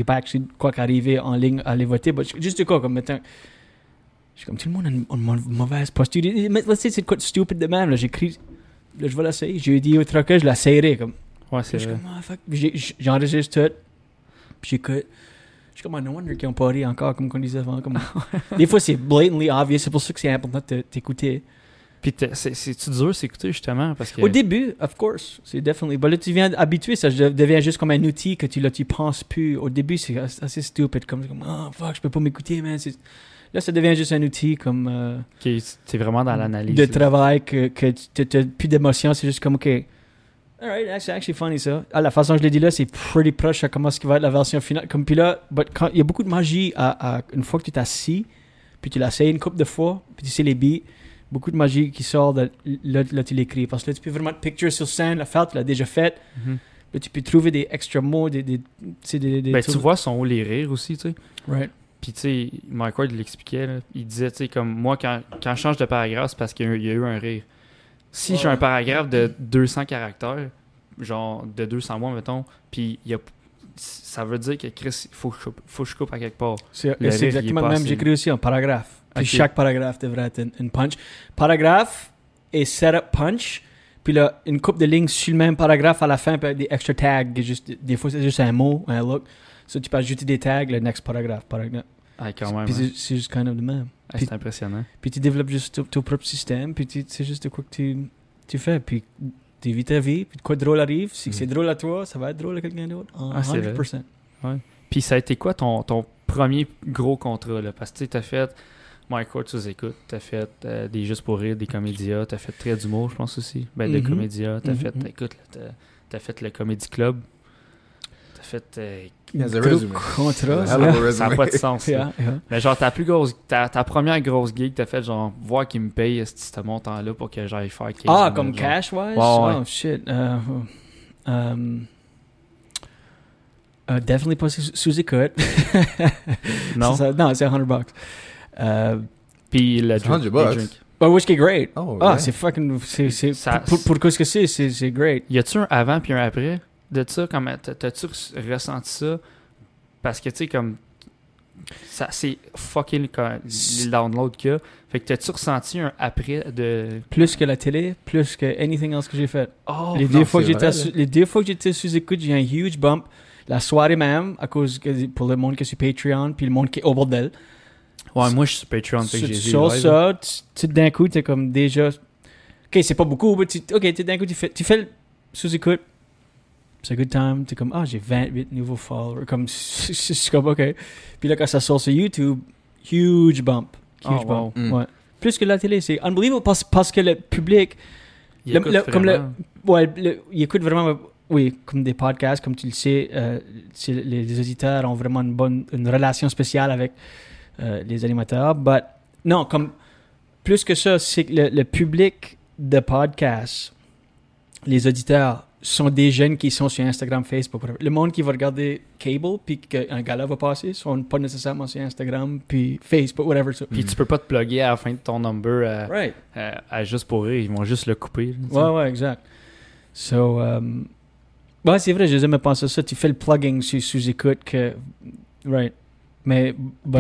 a pas actually quoi qu'arriver en ligne à aller voter, but juste de quoi, comme suis comme tout le monde a une, une mau- mauvaise posture. Mais c'est de quoi de stupide de même, là, j'écris, là, je vais l'essayer, j'ai dit au trucker, je l'essayerai, comme, Ouais, c'est vrai. ah, j'enregistre tout. Puis j'écoute. Je suis comme, ah, no wonder qu'ils ont pas ri encore, comme on disait avant. Comme... Des fois, c'est blatantly obvious. C'est pour ça que c'est important de t'écouter. Puis c'est-tu dur s'écouter, justement? Parce que... Au début, of course, c'est definitely. But là, tu viens habitué, ça de- devient juste comme un outil que tu, là, tu penses plus. Au début, c'est assez stupide. Comme, comme oh, fuck, je peux pas m'écouter, man. Là, ça devient juste un outil comme. euh, c'est vraiment dans l'analyse. de là. travail que, que tu n'as plus d'émotion, c'est juste comme, OK, alright, that's actually funny ça. Ah, la façon que je l'ai dit là, c'est pretty proche à comment ce qui va être la version finale. Comme puis là, but quand- il y a beaucoup de magie à, à- une fois que tu t'assis, puis tu l'essayes une couple de fois, puis tu sais les beats, beaucoup de magie qui sort de là, là tu l'écris. Parce que là, tu peux vraiment te picture sur scène, la faire, tu l'as déjà faite. Mhm. Là, tu peux trouver des extra mots, des, des, des, des Ben, tu vois, sont où les rires aussi, tu sais. Right. Puis, tu sais, Mike Ward, l'expliquait, il disait, tu sais, comme moi, quand, quand je change de paragraphe, c'est parce qu'il y a eu un rire. Si j'ai un paragraphe de 200 caractères, genre de 200 mots, mettons, puis il y a, ça veut dire que Chris, il faut, faut que je coupe à quelque part. C'est exactement le même. J'écris aussi un paragraphe. Puis chaque paragraphe devrait être une, punch. Paragraphe et setup punch. Puis là, une coupe de lignes sur le même paragraphe à la fin, puis avec des extra tags. Juste, des fois, c'est juste un mot, un look. So, tu peux ajouter des tags, le next paragraphe. paragraphe. Ah, quand même. Puis hein. c'est- c'est juste kind of the même. Ah, c'est impressionnant. Puis tu développes juste ton, ton propre système, puis tu- c'est juste de quoi que tu, tu fais. Puis tu vis ta vie, puis de quoi de drôle arrive. Si c'est drôle à toi, ça va être drôle à quelqu'un d'autre. Ah, c'est vrai. 100%. Puis ça a été quoi ton, ton premier gros contrat, là? Parce que tu sais, t'as fait Mike Ward sous écoute, t'as fait euh, des Juste pour rire, des comédias, t'as fait Très d'humour, je pense aussi. Ben, des Mhm. comédias, t'as Mhm, fait, mhm. écoute, là, t'as, t'as fait le Comedy Club. Fait. euh, contrat, ça n'a pas de sens. là. Yeah, yeah. Mais genre, ta plus grosse, ta, ta première grosse gig, t'as fait genre, voir qu'il me paye ce montant-là pour que j'aille faire 15 Ah, comme cash-wise? Ouais. Oh, shit. Uh, um, uh, definitely pas sous, sous écoute. Non. C'est ça- non, c'est 100 bucks. Uh, Puis le C'est drink. 100 le bucks? drink. but which is great. Oh, Ah, yeah. c'est fucking... C'est, c'est, Ça- pour, pour, pour ce que c'est, c'est, c'est great. Y a-tu un avant puis un après? De ça? Comme, t'as- t'as-tu res- ressenti ça? Parce que, tu sais, comme. Ça, c'est fucking quand- les downloads qu'il y a. Fait que t'as-tu ressenti un après de. Plus que la télé, plus que anything else que j'ai fait. Oh, les, non, deux fois que c'est j'étais sous- les deux fois que j'étais sous écoute, j'ai eu un huge bump. La soirée même, à cause que, pour le monde qui est sur Patreon, puis le monde qui est au bordel. Ouais, moi, je suis sur Patreon. Fait que Sur, j'ai sur ça, tu, tu- d'un coup, t'es comme déjà. Ok, c'est pas beaucoup, mais tu, ok, tu- d'un coup, tu fais, tu fais le sous-écoute. C'est a good time. T'es comme, ah, j'ai 28 nouveaux followers. Comme, je suis comme, ok. Puis là, quand ça sort sur YouTube, huge bump. Huge Oh, bump. wow. Mm. Ouais. Plus que la télé, c'est unbelievable parce, parce que le public, Il le- écoute le- comme le- vraiment. ouais, le- il écoute vraiment, oui, comme des podcasts, comme tu le sais, euh, les auditeurs ont vraiment une bonne, une relation spéciale avec euh, les animateurs. But non, comme plus que ça, c'est que le, le public de podcasts, les auditeurs sont des jeunes qui sont sur Instagram, Facebook. whatever. Le monde qui va regarder cable puis qu'un gala va passer sont pas nécessairement sur Instagram puis Facebook, whatever. So. Puis tu peux pas te plugger à la fin de ton number à, Right. à- à juste pour rire. Ils vont juste le couper. là. Ouais, ouais, exact. So, um, ouais, c'est vrai, j'ai jamais pensé à ça. Tu fais le plugging sur sous-écoute que. Right. Mais.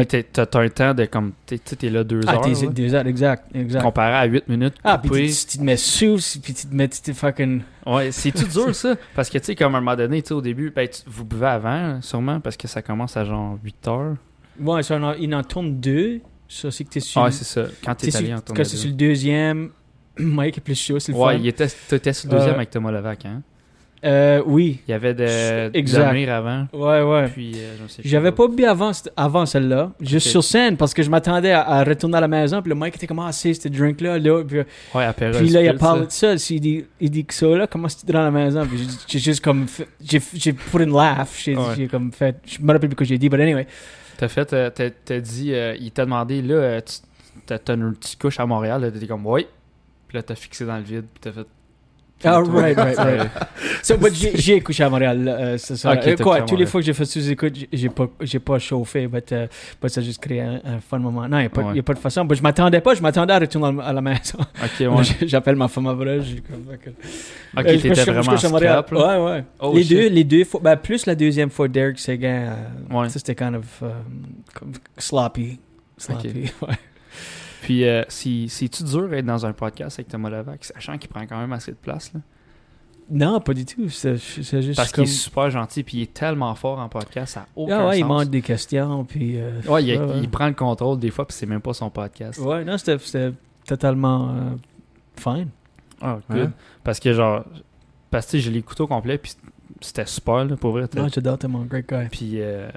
T'es- t'as t'as un temps de comme. t'es- Tu t'es là deux ah, heures. t'es là. deux heures, exact. exact. Comparé à 8 minutes. Ah, puis tu, tu te mets sous, puis tu te mets, tu te fucking. Ouais, c'est tout dur ça. Parce que tu sais, comme à un moment donné, tu sais, au début, ben, tu- vous buvez avant, sûrement, parce que ça commence à genre 8 heures. Ouais, ça, il en- il en tourne deux. Ça, c'est que t'es sur. Ouais, c'est ça. Quand t'es t'es sur- allé en Quand tournée. c'est sur le deuxième, Mike est plus chaud, c'est le Ouais, fun. il était, t'étais sur le deuxième Euh, avec Thomas Levac, hein. Euh, oui. Il y avait de, Exact. Avant. Ouais, ouais. Puis, euh, J'avais pas bu avant, avant celle-là, juste sur scène, parce que je m'attendais à, à retourner à la maison, puis le mec était comme, ah, c'est ce drink-là, là, puis, Ouais, apéro. puis là, il a parlé de ça, il dit, il dit que ça, là, comment c'était dans la maison, puis j'ai- juste comme, j'ai put une laugh, j'ai Ouais. comme fait, je me rappelle plus que j'ai dit, but anyway, T'as fait, euh, t'as dit, euh, il t'a demandé, là, t'as une petite couche à Montréal, t'étais comme, ouais. Puis là, t'as fixé dans le vide, puis t'as fait. Ah, Toi, right, right, right. So, but j'ai j'ai couché à Montréal, euh, ce soir. Ok, Euh, quoi, tous les Montréal. fois que j'ai fait sous-écoute, j'ai- pas, j'ai pas chauffé, but, euh, but ça a juste créé un, un fun moment. Non, il n'y a, pas- Ouais. y a pas de façon, but je m'attendais pas, je m'attendais à retourner à la maison. Ok, ouais. J'appelle ma femme après, j'ai comme, ok. Ok, Euh, t'étais vraiment à Montréal. scrap, là? Ouais, ouais. Oh, les shit. deux, les deux fois, ben, plus la deuxième fois, Derek Seguin, euh, Ouais. ça c'était kind of um, sloppy. Sloppy, ouais. Puis, euh, si, c'est-tu dur d'être dans un podcast avec Thomas Levac, sachant qu'il prend quand même assez de place, là? Non, pas du tout. C'est c'est juste Parce qu'il est super gentil, puis il est tellement fort en podcast, ça n'a aucun Ah ouais, il manque des questions, puis. euh, Ouais, il, ouais, ouais. il prend le contrôle des fois, puis c'est même pas son podcast. Ouais, non, c'était c'était totalement euh, fine. Ah, Ouais. good. Parce que, genre, parce que tu sais, j'ai les couteaux complets, puis c'était super, là, pour vrai. Non, j'adore, t'es mon great guy. Puis, euh,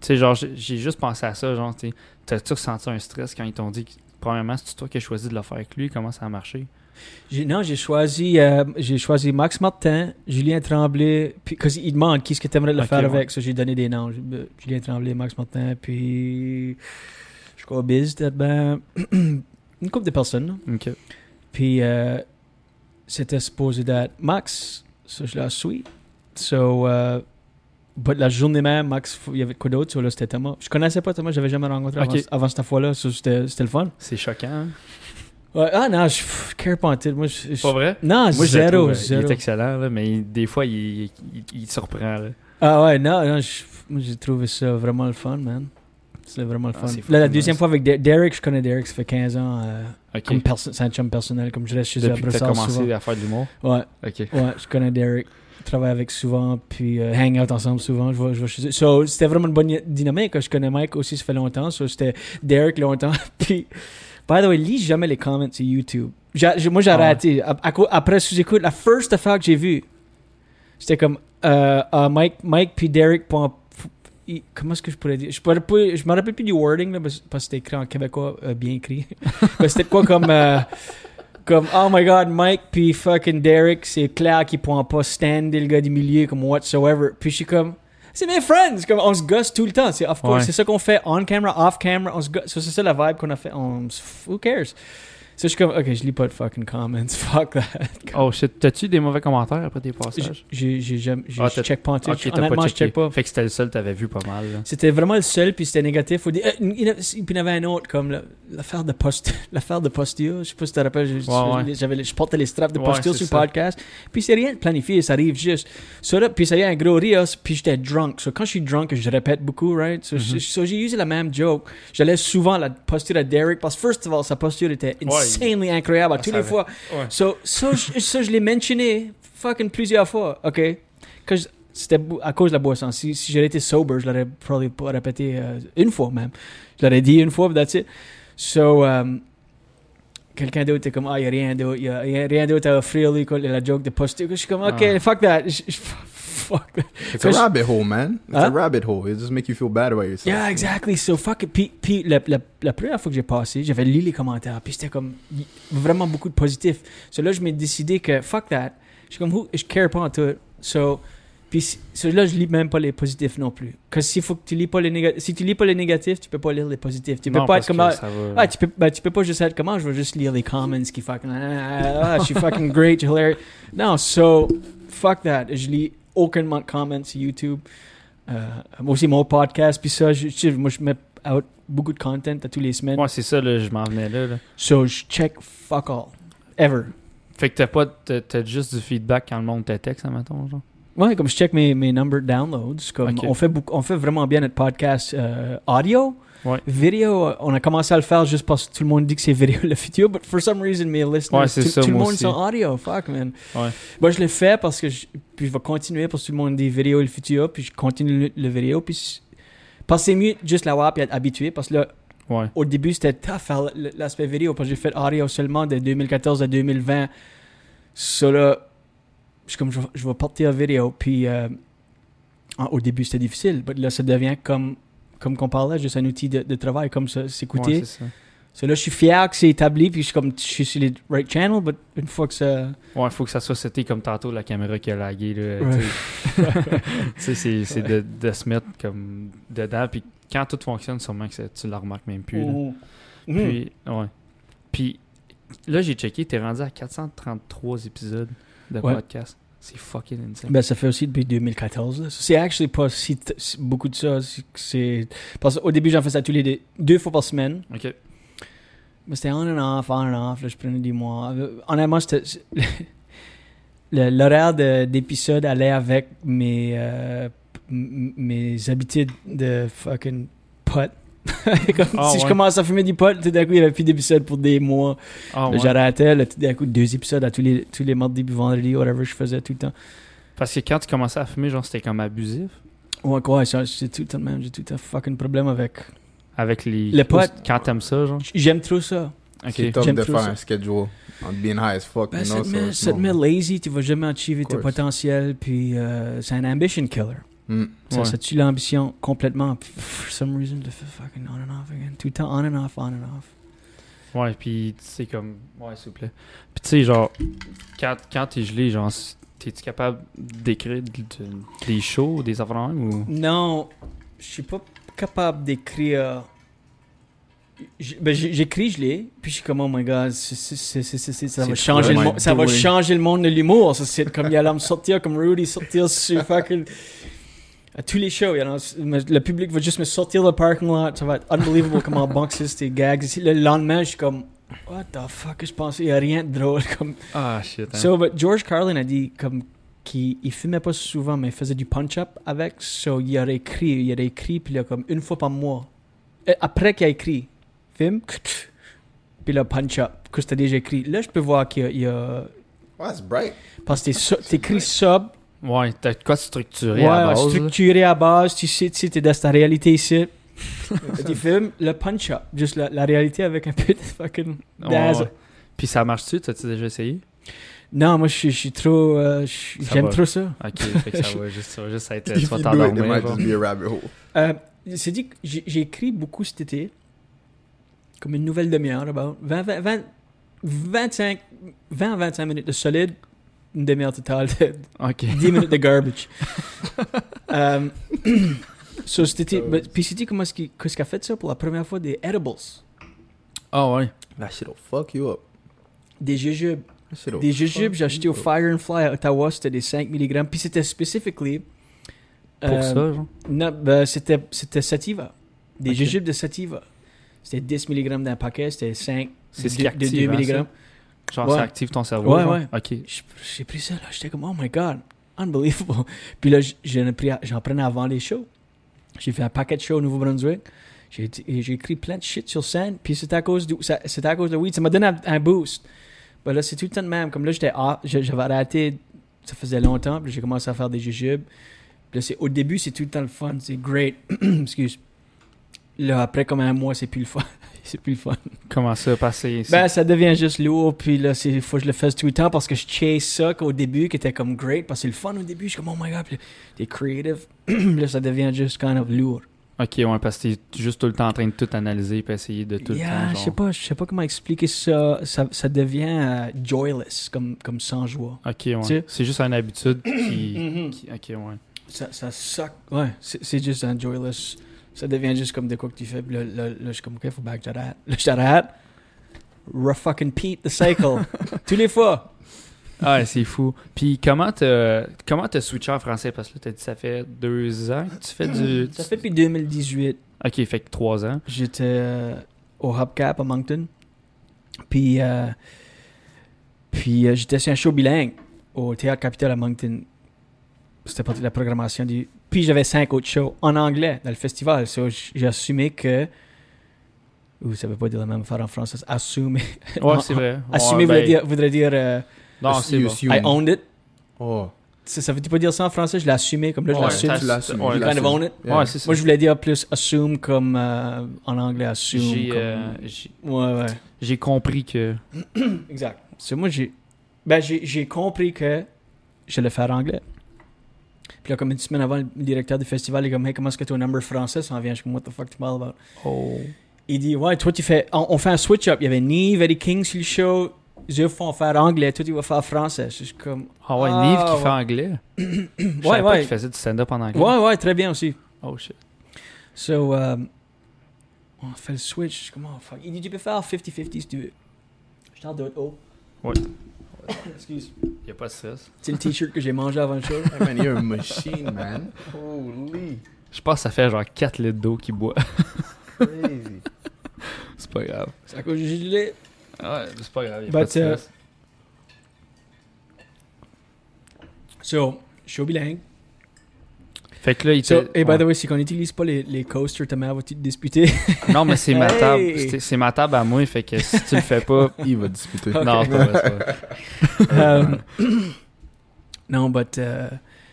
tu sais, genre, j'ai j'ai juste pensé à ça, genre, tu sais, t'as-tu ressenti un stress quand ils t'ont dit que, premièrement, c'est toi qui as choisi de le faire avec lui, comment ça a marché? Non, j'ai choisi, euh, j'ai choisi Max Martin, Julien Tremblay, puis parce qu'il demande qui est-ce que tu aimerais le faire ouais. avec, ça j'ai donné des noms. Euh, Julien Tremblay, Max Martin, puis je crois Biz, peut-être ben, une couple de personnes. là. Ok. Puis euh, c'était supposé d'être Max, ça je l'ai su. So, euh, la journée même, Max, il y avait quoi d'autre? Là, c'était Thomas. Je connaissais pas Thomas, j'avais jamais rencontré avant, Ok. avant cette fois-là. c'était c'était le fun. C'est choquant. hein? Ouais, ah non, je tout. Moi, je, je- Pas vrai? Non, Moi, je le zéro, trouve, euh, zéro. Il est excellent, là, mais des fois, il, il, surprend. là. Ah ouais, non, non je- moi j'ai trouvé ça vraiment le fun, man. C'est vraiment le Ah, fun. Là, la deuxième fois avec Der- Derek, je connais Derek, ça fait 15 ans. euh, Ok. comme perso- c'est un chum personnel, comme je reste chez eux à Depuis que t'as Brossard commencé souvent. à faire de l'humour? Ouais, Ok. ouais, je connais Derek. Travaille avec souvent, puis euh, hang out ensemble souvent. Je vais, je vais chez eux. So, c'était vraiment une bonne dynamique. Je connais Mike aussi, ça fait longtemps. So, c'était Derek longtemps. puis, by the way, lis jamais les comments sur YouTube. J'ai- moi, j'ai Ah arrêté. Cau- après sous-écoute, la first affaire que j'ai vue, c'était comme euh, euh, Mike, Mike puis Derek. comment est-ce que je pourrais dire Je pourrais je me rappelle plus du wording là, parce que c'était écrit en québécois euh, bien écrit. C'était quoi comme comme oh my god Mike puis fucking Derek c'est clair qu'ils pourront pas stander le gars du milieu comme whatsoever. Puis je suis comme c'est mes friends, comme on se gosse tout le temps. C'est of course, Ouais. c'est ça qu'on fait on camera, off camera, on se gosse. C'est ça la vibe qu'on a fait. On, who cares? Ça, je suis comme, ok, je lis pas de fucking comments. Fuck that. Oh shit, t'as-tu des mauvais commentaires après tes passages? J'ai, jamais- Ah, je check pas en tout. Ok, t'as Honnêtement, pas je check pas. Fait que c'était le seul t'avais vu pas mal. C'était vraiment le seul, puis c'était négatif. Euh, il a- puis il y en avait un autre, comme l'affaire de post, l'affaire de Postia. Je sais pas si tu te rappelles, je, Ouais, ouais. j'avais, je portais les straps de Ouais, c'est sur le podcast. Puis c'est rien de planifié, ça arrive juste. Là, puis ça y est, un gros rire, puis j'étais drunk. So, quand je suis drunk, je répète beaucoup, right? So, so, j'ai usé la même joke. J'allais souvent la posture à Derek, parce que first of all, sa posture était insanely incroyable Ah, toutes les avait- fois. Ouais. So, so, je, so, je l'ai mentionné fucking plusieurs fois, ok? Que c'était à cause de la boisson. Si, si j'aurais été sober, je l'aurais probablement pas répété euh, une fois même. Je l'aurais dit une fois, that's it. So, um, quelqu'un d'autre était comme, ah, il n'y a rien d'autre, il y a, y a rien d'autre à offrir, lui, quoi, la joke de posture. Je suis comme, ok, Ah. fuck that. Je- je- fuck that. It's a Cause- rabbit hole, man. It's a Huh? rabbit hole. It just make you feel bad about yourself. Yeah, exactly. So, fuck it. Puis, puis la, la, la première fois que j'ai passé, j'avais lu les commentaires, puis c'était comme y- vraiment beaucoup de positifs. So là, je m'ai décidé que fuck that. Je suis comme, je care pas en tout. So, puis si- so là, je lis même pas les positifs non plus. Parce que s'il faut que tu lis pas les négatifs, si tu lis pas les négatifs, tu peux pas lire les positifs. Tu peux Non, pas être comme, ah, ah, tu peux, ben, tu peux pas juste être comment, je vais juste lire les comments qui fucking, ah, ah, je suis fucking great, hilarious. Non, so, fuck that. Je lis aucunement de comments sur YouTube. Euh, moi aussi, mon podcast, puis ça, je, je- moi, je mets out beaucoup de content à tous les semaines. Ouais, c'est ça, là, je m'en venais là, là. So, je check fuck all. Ever. Fait que t'as pas, t'as, juste du feedback quand le monde te texte, admettons, genre? Ouais, comme je check mes, mes number downloads, comme on, fait beaucoup, on fait vraiment bien notre podcast euh, audio. Ouais. Vidéo, euh, on a commencé à le faire juste parce que tout le monde dit que c'est vidéo le futur, but for some reason, mes listeners, Ouais, tout, ça, tout le monde aussi. sont audio, fuck man. Ouais. Moi, je l'ai fait parce que je, puis je vais continuer parce que tout le monde dit vidéo le futur, puis je continue le, le vidéo, puis parce que c'est mieux juste l'avoir puis être habitué, parce que là, Ouais. au début, c'était tough l'aspect vidéo parce que j'ai fait audio seulement de 2014 à 2020. Ça là, je comme, je, vais- je vais porter en vidéo. Puis euh, en- au début, c'était difficile. Mais là, ça devient comme, comme qu'on parlait, juste un outil de, de travail, comme ça, Ouais, s'écouter. c'est ça. So là, je suis fier que c'est établi, puis je suis comme, je suis sur les right channel, mais une fois que ça. Ouais, faut que ça soit seté comme tantôt la caméra qui a lagué, là. Ouais. tu sais. C'est, c'est de, de se mettre comme dedans, puis quand tout fonctionne, sûrement que ça- tu le remarques même plus, là. Mhm. Puis, ouais. Puis, là, j'ai checké, t'es rendu à 433 épisodes de Ouais. podcast. C'est fucking insane. Ben, ça fait aussi depuis 2014. là. C'est actually pas si, beaucoup de ça. c'est- qu'au début j'en faisais tous les deux, deux fois par semaine. Ok. Mais c'était on and off, on and off. Là, je prenais des mois. Honnêtement, l'horaire de- d'épisode allait avec mes euh, mes habitudes de fucking pot. Comme Ah, si je commence à fumer du pot, tout d'un coup, il n'y avait plus d'épisodes pour des mois. Ah, ouais. J'arrêtais, là, tout d'un coup, deux épisodes à tous les, tous les mardis, puis vendredis, whatever, je faisais tout le temps. Parce que quand tu commençais à fumer, genre, c'était comme abusif. Ouais, quoi, j'ai tout le temps même, j'ai tout le temps fucking problème avec. Avec les. Le pot. Quand t'aimes ça, genre. J'aime trop ça. C'est Ok. tough J'aime de trop faire ça. un schedule en being high as fuck. Ben, you ça, know, ça te met lazy, tu vas jamais tes course. potentiels, puis euh, c'est un ambition killer. Mm. Ça, Ouais. ça tue l'ambition complètement. Puis, For some reason, de faire fucking on and off again. Tout le temps on and off, on and off. Ouais, puis tu sais, comme. Ouais, s'il vous plaît. Puis tu sais, genre, quand, quand t'es gelé, genre, t'es-tu capable d'écrire de- de- des shows, des affaires ou? Non, je suis pas capable d'écrire. Ben, J'écris, je l'ai, puis je suis comme, oh my god, c'est- c'est- c'est- c'est- c'est- c'est- ça, va C'est changer le monde, ça va changer le monde de l'humour. Ça, c'est comme il allait me sortir, comme Rudy sortir sur fucking. À tous les shows, le public va juste me sortir le parking lot. Ça va être unbelievable comment boxer ces gags. Ici, le lendemain, je suis comme, what the fuck, je pensais, il n'y a rien de drôle. Comme, Ah, shit. hein. So, but George Carlin a dit comme qu'il il fumait pas souvent, mais il faisait du punch-up avec. So, il a écrit, il a écrit, puis il a comme une fois par mois. Et après qu'il a écrit, film, puis le punch-up, que c'était déjà écrit. Là, je peux voir qu'il y a, Ouais, c'est bright. parce que t'écris sub, Ouais, t'as quoi structuré ouais, à base. structuré à base, tu sais, tu sais, t'es dans ta réalité ici. tu filmes le punch-up, juste la, la réalité avec un peu de fucking Ouais, dazzle. ouais. Puis ça marche-tu? T'as-tu déjà essayé? Non, moi, je suis- trop, euh, j'aime trop ça. Ok, fait que ça va juste, ça va juste être. If vas you do it, it t'endormir. might genre. just be a rabbit hole. Euh, c'est dit que j'ai écrit beaucoup cet été, comme une nouvelle demi-heure, about 20, 20, 20, 25, 20 à 25 minutes de solide, une demi-heure totale, de Ok. 10 minutes de garbage. euh, so, puis c'était comment est-ce qu'il qu'est-ce qu'il a fait ça pour la première fois des edibles, Ah ouais. That shit'll fuck you up. des jujubes. Des jujubes, j'ai acheté au. Fire and Fly à Ottawa, c'était des 5 mg, puis c'était specifically... Pour euh, ça, genre? Non, ben, c'était, c'était sativa. Des Ok. jujubes de sativa. C'était 10 mg d'un paquet, c'était 5 C'est ce de, qui active. de 2 hein, mg. ça? Genre, Ouais. ça active ton cerveau. Ouais, genre? ouais. Ok. J'ai pris ça, là. J'étais comme, oh my god, unbelievable. Puis là, j'en prenais avant les shows. J'ai fait un paquet de shows au Nouveau-Brunswick. J'ai écrit plein de shit sur scène. Puis c'était à cause ça- c'était à cause de weed. Ça m'a donné un, un boost. Ben là, c'est tout le temps de même. Comme là, j'étais ah, j'avais arrêté, ça faisait longtemps. Puis j'ai commencé à faire des jujubes. Puis là, c'est, au début, c'est tout le temps le fun. C'est great. Excuse. Là, après, comme un mois, c'est plus le fun. c'est plus le fun. Comment ça passer Ben, ça devient juste lourd, puis là, il faut que je le fasse tout le temps parce que je chase ça qu'au début, qui était comme great, parce que c'est le fun au début, je suis comme, oh my god, puis t'es creative, Puis là, ça devient juste kind of lourd. Ok, ouais, parce que t'es juste tout le temps en train de tout analyser et essayer de tout Yeah, le temps. je sais pas, je sais pas comment expliquer ça, ça, ça devient euh, joyless, comme, comme sans joie. Ok, ouais. sais? C'est juste une habitude qui, qui- Ok, ouais. Ça, ça suck, ouais, c'est c'est juste un joyless, ça devient juste comme de quoi que tu fais, puis là, là, là, je suis comme, ok, faut que j'arrête. Là, je t'arrête, re fucking Pete the cycle, tous les fois. Ah, ouais, c'est fou. Puis comment t'as comment t'as switché en français? Parce que là, t'as dit ça fait deux ans que tu fais du. Ça fait depuis 2018. Ok, fait que trois ans. J'étais euh, au Hubcap à Moncton. Puis, euh, puis euh, j'étais sur un show bilingue au Théâtre Capitole à Moncton. C'était partie de la programmation du. Puis j'avais cinq autres shows en anglais dans le festival. So, j'ai assumé que. Ou ça veut pas dire la même affaire en français. Assumer. Ouais, c'est vrai. Assumer Ouais, voudrait ben, dire. Voudrait dire euh, Non, c'est bon. I owned it. Oh. Ça, ça veut pas dire ça en français. Je l'ai assumé comme là, je Ouais, l'assume. Tu l'assumes. ouais, kind of own it. Yeah. Ouais, c'est ça. Moi, je voulais dire plus assume comme euh, en anglais assume. J'ai comme- euh, j'ai- Ouais, ouais. j'ai compris que. Exact. C'est moi, j'ai. Ben, j'ai j'ai compris que j'allais faire anglais. Puis là, comme une semaine avant, le directeur du festival est comme, hey, comment est-ce que ton number français s'en vient? Je suis comme, what the fuck tu parles about? Oh. Il dit, ouais, toi, tu fais. On, on fait un switch-up. Il y avait Neve, Eddie King sur le show. Ils vont faire anglais. Toi, tu vas faire français. Je suis comme, Ah ouais, Ah, Nive qui ouais. fait anglais? Je ouais, savais pas ouais. qu'il faisait du stand-up en anglais. Ouais, ouais, très bien aussi. Oh shit. So, euh, on fait le switch. Je suis comme, oh fuck. Il dit, tu peux faire 50-50 si tu veux. Je t'en donne haut. Ouais. Excuse. Y a pas de stress. C'est le t-shirt que j'ai mangé avant le show. Hey man, you're a machine, man. Holy. Je pense que ça fait genre 4 litres d'eau qu'il boit. Crazy. c'est pas grave. C'est à cause du gilet. Ouais, c'est pas grave. Y a But, pas de stress. So, show bilingue. Fait que là, il So, te. et by the way, si on n'utilise pas les, les coasters, ta mère va-tu te disputer? Non, mais c'est ma table. Hey! C'est- C'est ma table à moi, fait que si tu le fais pas. Il va disputer. Non, c'est pas vrai, c'est. Euh, non, but...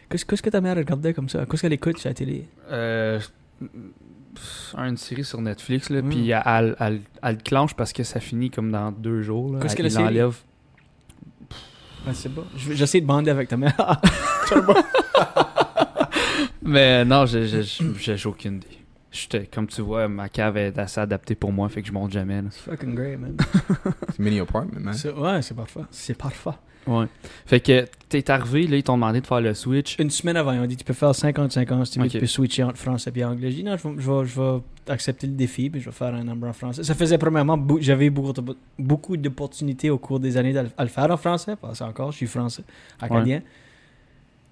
Qu'est-ce que ta mère regardait comme ça? Qu'est-ce qu'elle écoute sur la télé? Euh, une série sur Netflix, là, Mm. puis elle, elle, elle, elle le clenche parce que ça finit comme dans deux jours. Qu'est-ce que Elle- la il série? l'enlève. Je sais pas. Je vais- J'essaie de bander avec ta mère. Mais non, j'ai- aucune idée. J'étais- Comme tu vois, ma cave est assez adaptée pour moi, fait que je monte jamais. là. fucking great, man. C'est mini apartment, man. C'est- Ouais, c'est parfait. C'est parfait. Ouais. Fait que t'es arrivé, là, ils t'ont demandé de faire le switch. Une semaine avant, ils ont dit tu peux faire 50-50 si tu veux, tu peux switcher entre français et anglais. J'ai dit non, je vais, je, vais, je vais accepter le défi puis je vais faire un number en français. Ça faisait premièrement, j'avais beaucoup, beaucoup d'opportunités au cours des années à le faire en français, parce que encore, je suis français, acadien.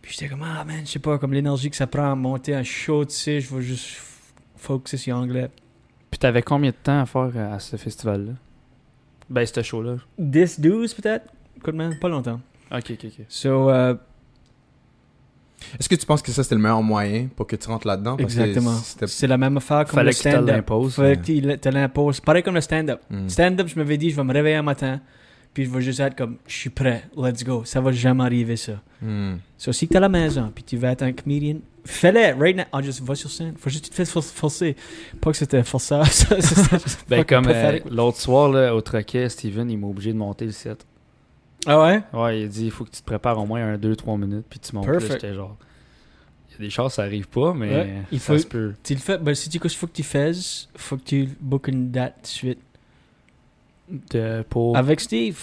Puis j'étais comme, ah man, je sais pas, comme l'énergie que ça prend à monter un show, tu sais, je vais juste focuser sur anglais. Puis t'avais combien de temps à faire à ce festival-là? Ben, ce show-là. 10, 12 peut-être? Écoute, man, pas longtemps. Ok, ok, ok. So, euh, Est-ce que tu penses que ça, c'était le meilleur moyen pour que tu rentres là-dedans? Parce exactement. c'était- C'est la même affaire comme Fallait le que tu te stand-up. l'imposes. Fallait que tu te l'imposes. Pareil comme le stand-up. Hmm. Stand-up, je m'avais dit, je vais me réveiller un matin, puis je vais juste être comme, je suis prêt, let's go. Ça va jamais arriver, ça. Hmm. So, si t'es à la maison, puis tu vas être un comedian, fais-le, right now. Ah, juste va sur scène. Faut juste que tu te fasses for- forcer. Pas que c'était forçable, ça. ça, Ben, comme euh, l'autre soir, là, au troquet, Steven, il m'a obligé de monter le set. Ah ouais? Ouais, il a dit, il faut que tu te prépares au moins un 2-3 minutes, puis tu montes. J'étais genre, il y a des chances, ça arrive pas, mais Ouais, il ça faut- se peut. Tu le fais, ben, si tu dis faut que tu fasses, faut que tu book une date de suite. De- pour, Avec Steve.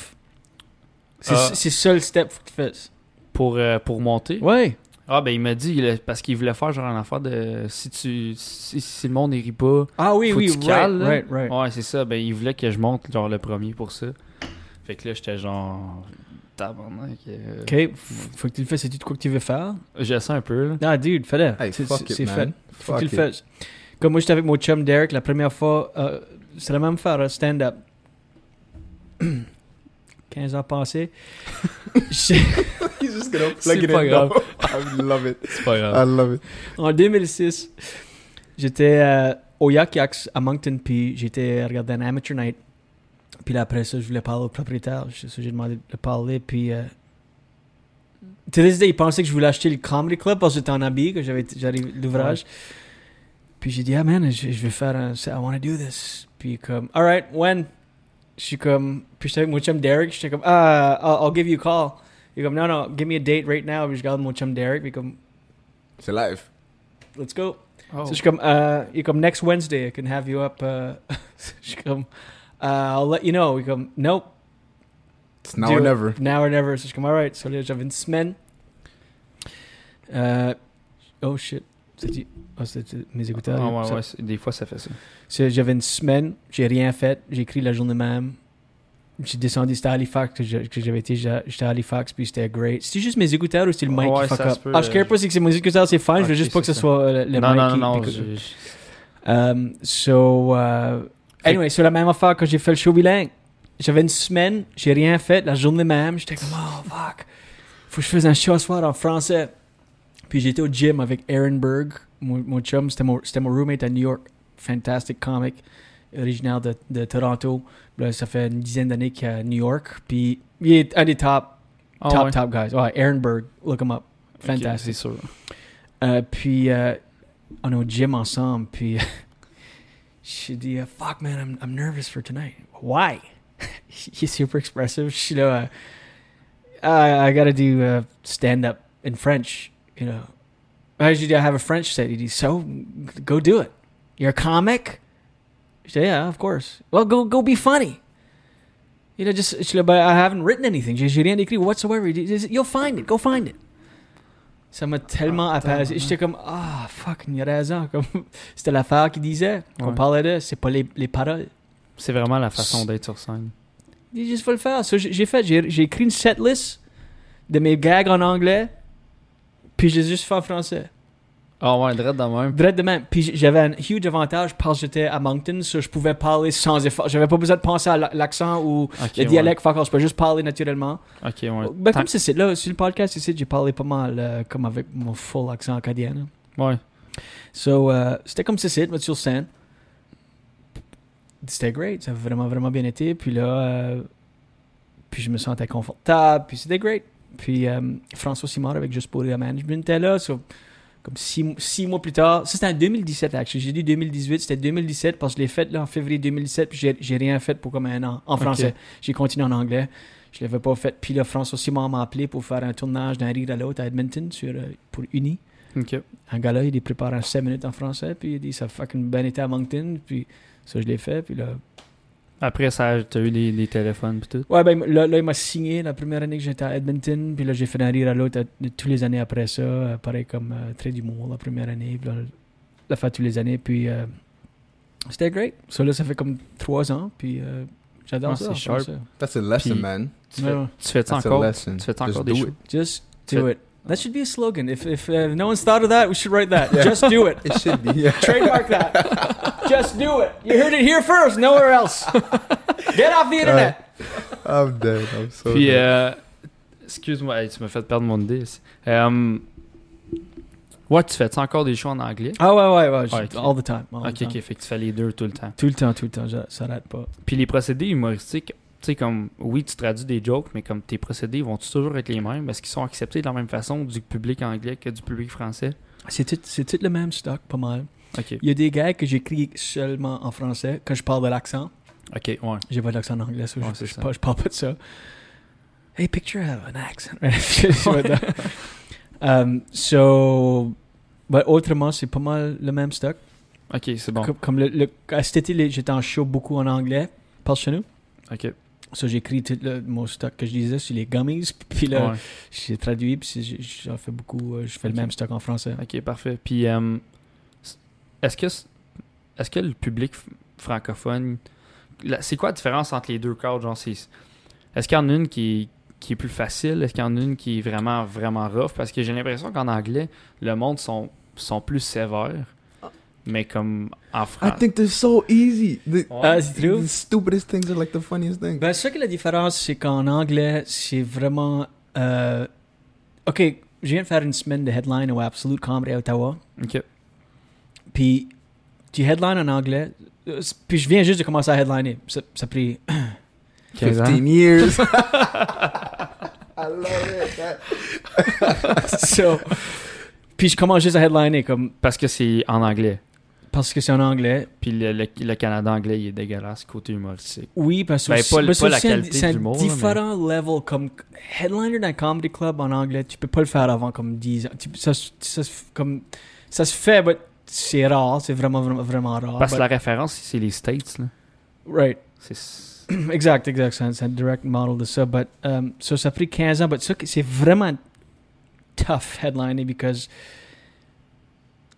C'est Ah. c'est ça le step faut que tu fasses. pour, euh, pour monter. Ouais. Ah, ben, il m'a dit, il a- parce qu'il voulait faire genre une affaire de. Si tu. Si, si le monde ne rit pas. Ah oui, Faut oui, que tu right, cales, là. right, right. Ouais, c'est ça. Ben, il voulait que je monte, genre, le premier pour ça. Fait que là, j'étais genre. Tabarnak. euh, Ok, f- faut que tu le fasses. C'est tout quoi que tu veux faire? Je sens un peu, là. Ah, dude, fais-le. Hey, C'est- fuck c'est it, c'est man. fait. Faut que tu le Fuck it. fasses. Comme moi, j'étais avec mon chum Derek la première fois. euh, c'est la même affaire, hein, stand-up. 15 ans passés. J'ai- He's just gonna C'est plug it pas in. grave. I love it. C'est pas I grave. love it. en 2006, j'étais euh, au Yak Yaks à Moncton, puis j'étais à regarder un amateur night. Puis là, après ça, je voulais parler au propriétaire. C'est ça, J'ai demandé de parler, puis... Euh, to this day, il pensait que je voulais acheter le Comedy Club parce que j'étais en habit, que j'avais l'ouvrage. Puis j'ai dit, ah man, je, je vais faire un... I want to do this. Puis comme, alright, when? Je suis comme... Puis j'étais avec mon chum Derek, j'étais comme, ah, I'll, I'll give you a call. Il est comme, non, non, give me a date right now. Puis je regarde mon chum Derek, puis comme, C'est live. let's go. Oh. So je suis comme, uh, il est comme, next Wednesday, I can have you up. Uh, je suis comme, uh, I'll let you know. Il est comme, nope, It's now Do or it. never. now or never. So je suis comme, alright. So là, j'avais une semaine. Euh, oh shit. C'était oh, c'était mes écouteurs. Ah, ouais, ouais, des fois, ça fait ça. J'avais une semaine, j'ai rien fait. J'ai écrit la journée même. J'ai descendu, c'était à Halifax, que que j'avais été, j'étais à Halifax, puis c'était great. C'était juste mes écouteurs ou c'était le mic Ouais, qui fuck up? peut, ah, je euh, pas, c'est que c'est mes écouteurs, c'est fine, je veux juste pas que ce soit euh, le non, mic non, non, que- je- Um, so, uh, anyway, c'est la même affaire quand j'ai fait le show bilingue. J'avais une semaine, j'ai rien fait. La journée même, j'étais comme, oh fuck, faut que je fasse un show ce soir en français. Puis j'étais au gym avec Aaron Berg, mon, mon chum, c'était mon, mon roommate à New York. Fantastic comic, originaire de, de Toronto. Là, ça fait une dizaine d'années qu'il est à New York. Puis il est un des top, Ah, top, ouais. top guys. Ouais, Aaron Berg, look him up. Ok, Fantastic. c'est sûr. Euh, puis euh, on est au gym ensemble. Puis j'ai dit, uh, fuck man, I'm, I'm nervous for tonight. Why? He's super expressive. Je suis là, uh, I, I gotta do uh, stand up in French, you know. I I have a French set. He dit, so go do it. You're a comic? Je dis, yeah, of course. Well, go go be funny. You know, just, là, but I haven't written anything. J'ai rien écrit whatsoever. You'll find it. Go find it. Ça m'a tellement Ah, apaisé. J'étais comme, ah, fuck, il a raison. C'était l'affaire qu'il disait. Qu'on Ouais. parlait de, c'est pas les, les paroles. C'est vraiment la façon d'être sur scène. Il dit, juste faut le faire. J'ai fait, j'ai écrit une setlist de mes gags en anglais, puis j'ai juste fait en français. Ah ouais, direct de même. Direct de même. Puis j'avais un huge avantage parce que j'étais à Moncton, so je pouvais parler sans effort. J'avais pas besoin de penser à la- l'accent ou Ok, le ouais. dialecte, all, je peux juste parler naturellement. Ok, ouais. Ben, comme c'est là, sur le podcast ici, j'ai parlé pas mal euh, comme avec mon full accent acadien. Ouais. So, euh, c'était comme c'est mais sur scène. C'était great, ça a vraiment, vraiment bien été. Puis là, euh, puis je me sentais confortable, puis c'était great. Puis euh, François Simard avec Just pour Management était là. so, comme six, six mois plus tard, ça c'était en 2017, actually. J'ai dit 2018, c'était 2017 parce que je l'ai fait là, en février 2017, puis j'ai- j'ai rien fait pour comme un an en français. J'ai continué en anglais. Je l'avais pas fait. Puis là, François Simard m'a appelé pour faire un tournage d'un rire à l'autre à Edmonton sur, euh, pour Uni un gars là, il est préparé en 5 minutes en français, puis il dit ça fucking bien été à Moncton, puis ça je l'ai fait, puis là. Après ça, t'as eu des, des téléphones pis tout. Ouais, ben là, là, il m'a signé la première année que j'étais à Edmonton, puis là j'ai fait un rire à l'autre euh, de- tous les années après ça, euh, pareil comme euh, Trait d'humour la première année, puis là, la fait tous les années, puis euh, c'était great. Ça là, ça fait comme 3 ans, puis euh, j'adore Ah, ça. c'est sharp. français. That's a lesson, Puis- man. Tu Ouais, fais, ouais. tu fais ça encore? Tu fais Just encore do des it. shows? Just Tu do it. That should be a slogan. If if uh, no one's thought of that, we should write that. Yeah. Just do it. It should be. Yeah. Trademark that. Just do it. You heard it here first. Nowhere else. Get off the internet. I'm dead. I'm so Puis, dead. euh, excuse-moi, tu m'as fait perdre mon idée. Euh, ouais, tu fais encore des shows en anglais? Ah ouais ouais ouais. Ouais, je- ok. All the time. all the Ok, time. ok, fait que tu fais les deux tout le temps. Tout le temps, tout le temps. je- Ça arrête pas. Puis les procédés humoristiques, tu sais, comme, oui, tu traduis des jokes, mais comme tes procédés vont toujours être les mêmes? Est-ce qu'ils sont acceptés de la même façon du public anglais que du public français? C'est tout, le même stock, pas mal. Ok, Il y a des gars que j'écris seulement en français quand je parle de l'accent. ok, ouais. J'ai pas d'accent en anglais, ça, Ouais, je, je ça. parle, je parle pas de ça. Hey, picture have an accent. Um, so, but autrement, c'est pas mal le même stock. Ok, c'est bon. Comme, comme le, le- j'étais en show beaucoup en anglais. Parle chez nous. Ok, So, j'écris tout le, mon stock que je disais sur les gummies. Puis là, ouais. j'ai traduit. Puis j'en fais beaucoup. euh, Je fais le même stock en français. Ok, parfait. Puis, euh, est-ce que, est-ce que le public francophone, c'est quoi la différence entre les deux cadres? Genre, c'est, est-ce qu'il y en a une qui, qui est plus facile? Est-ce qu'il y en a une qui est vraiment, vraiment rough? Parce que j'ai l'impression qu'en anglais, le monde sont, sont plus sévères. Mais comme en I français. think they're so easy. The, Ah, c'est true? the stupidest things are like the funniest things. Ben, ça que la différence, c'est qu'en anglais, c'est vraiment. euh, ok, je viens de faire une semaine de headline au Absolute Comedy à Ottawa. Ok. Puis, tu headline en anglais. Puis, je viens juste de commencer à headliner. Ça, ça a pris. 15 ans. 15 years. I love it. So, puis, je commence juste à headliner comme, Parce que c'est en anglais. Parce que c'est en anglais. Puis le, le- le Canada anglais, il est dégueulasse côté humoristique. Oui, parce que Ben, pas mais c'est pas la un- qualité c'est un là, différent level. Comme headliner d'un comedy club en anglais, tu peux pas le faire avant comme 10 ans. Ça, se- ça, comme, ça se fait, mais c'est rare. C'est vraiment, vraiment, vraiment rare. Parce que but- la référence, c'est les States. Là. Right. C'est... exact, exact. C'est un, c'est direct model de ça. But, um, so, ça a pris 15 ans. But ça, c'est vraiment tough headliner because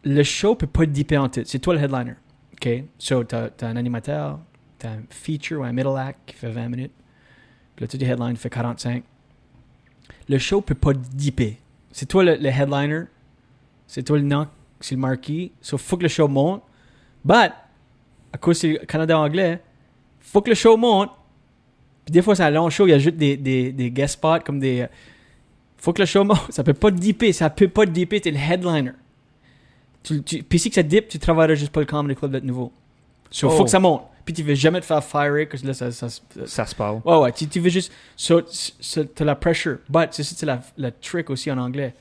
le show peut pas en tête. C'est toi le headliner. OK? So, t'as as un animateur, t'as un feature ou un middle act qui fait 20 minutes. Puis là, tu dis headline fait 45. Le show peut pas dipper. C'est toi le, le headliner. C'est toi le nom, c'est le marquis. So, faut que le show monte. But, à cause le Canada anglais, faut que le show monte. Puis des fois, c'est un long show, il y a juste des, des, des guest spots comme des. euh, Faut que le show monte. Ça peut pas dipper, ça peut pas dipper, t'es le headliner. Tu, tu, puis si que ça dip, tu travailleras juste pas le comedy club de nouveau. So, faut Oh. que ça monte. Puis tu veux jamais te faire firer, parce que là, ça, ça, ça- Ça se parle. Ouais, ouais, tu, tu veux juste. So, so, t'as la pressure. But, c'est ça, c'est la, la trick aussi en anglais.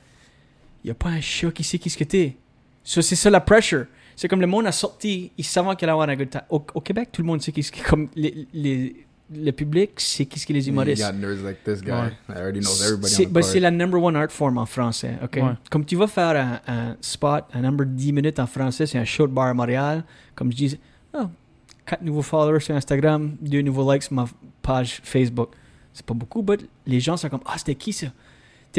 Il a pas un chat qui sait qui ce que t'es. So, c'est ça la pressure. C'est comme le monde a sorti, ils savaient qu'il allait avoir un good time. Au, au Québec, tout le monde sait qui ce qui Comme les, les, le public sait qui ce qui les You humoristes. got nerds like this guy. Ouais. I already knows everybody C'est ben, c'est la number one art form en français, ok? Ouais. Comme tu vas faire un, un spot, un number 10 minutes en français, c'est un show de bar à Montréal. Comme je dis, oh, 4 nouveaux followers sur Instagram, 2 nouveaux likes sur ma page Facebook. C'est pas beaucoup, mais les gens sont comme, ah, c'était qui ça?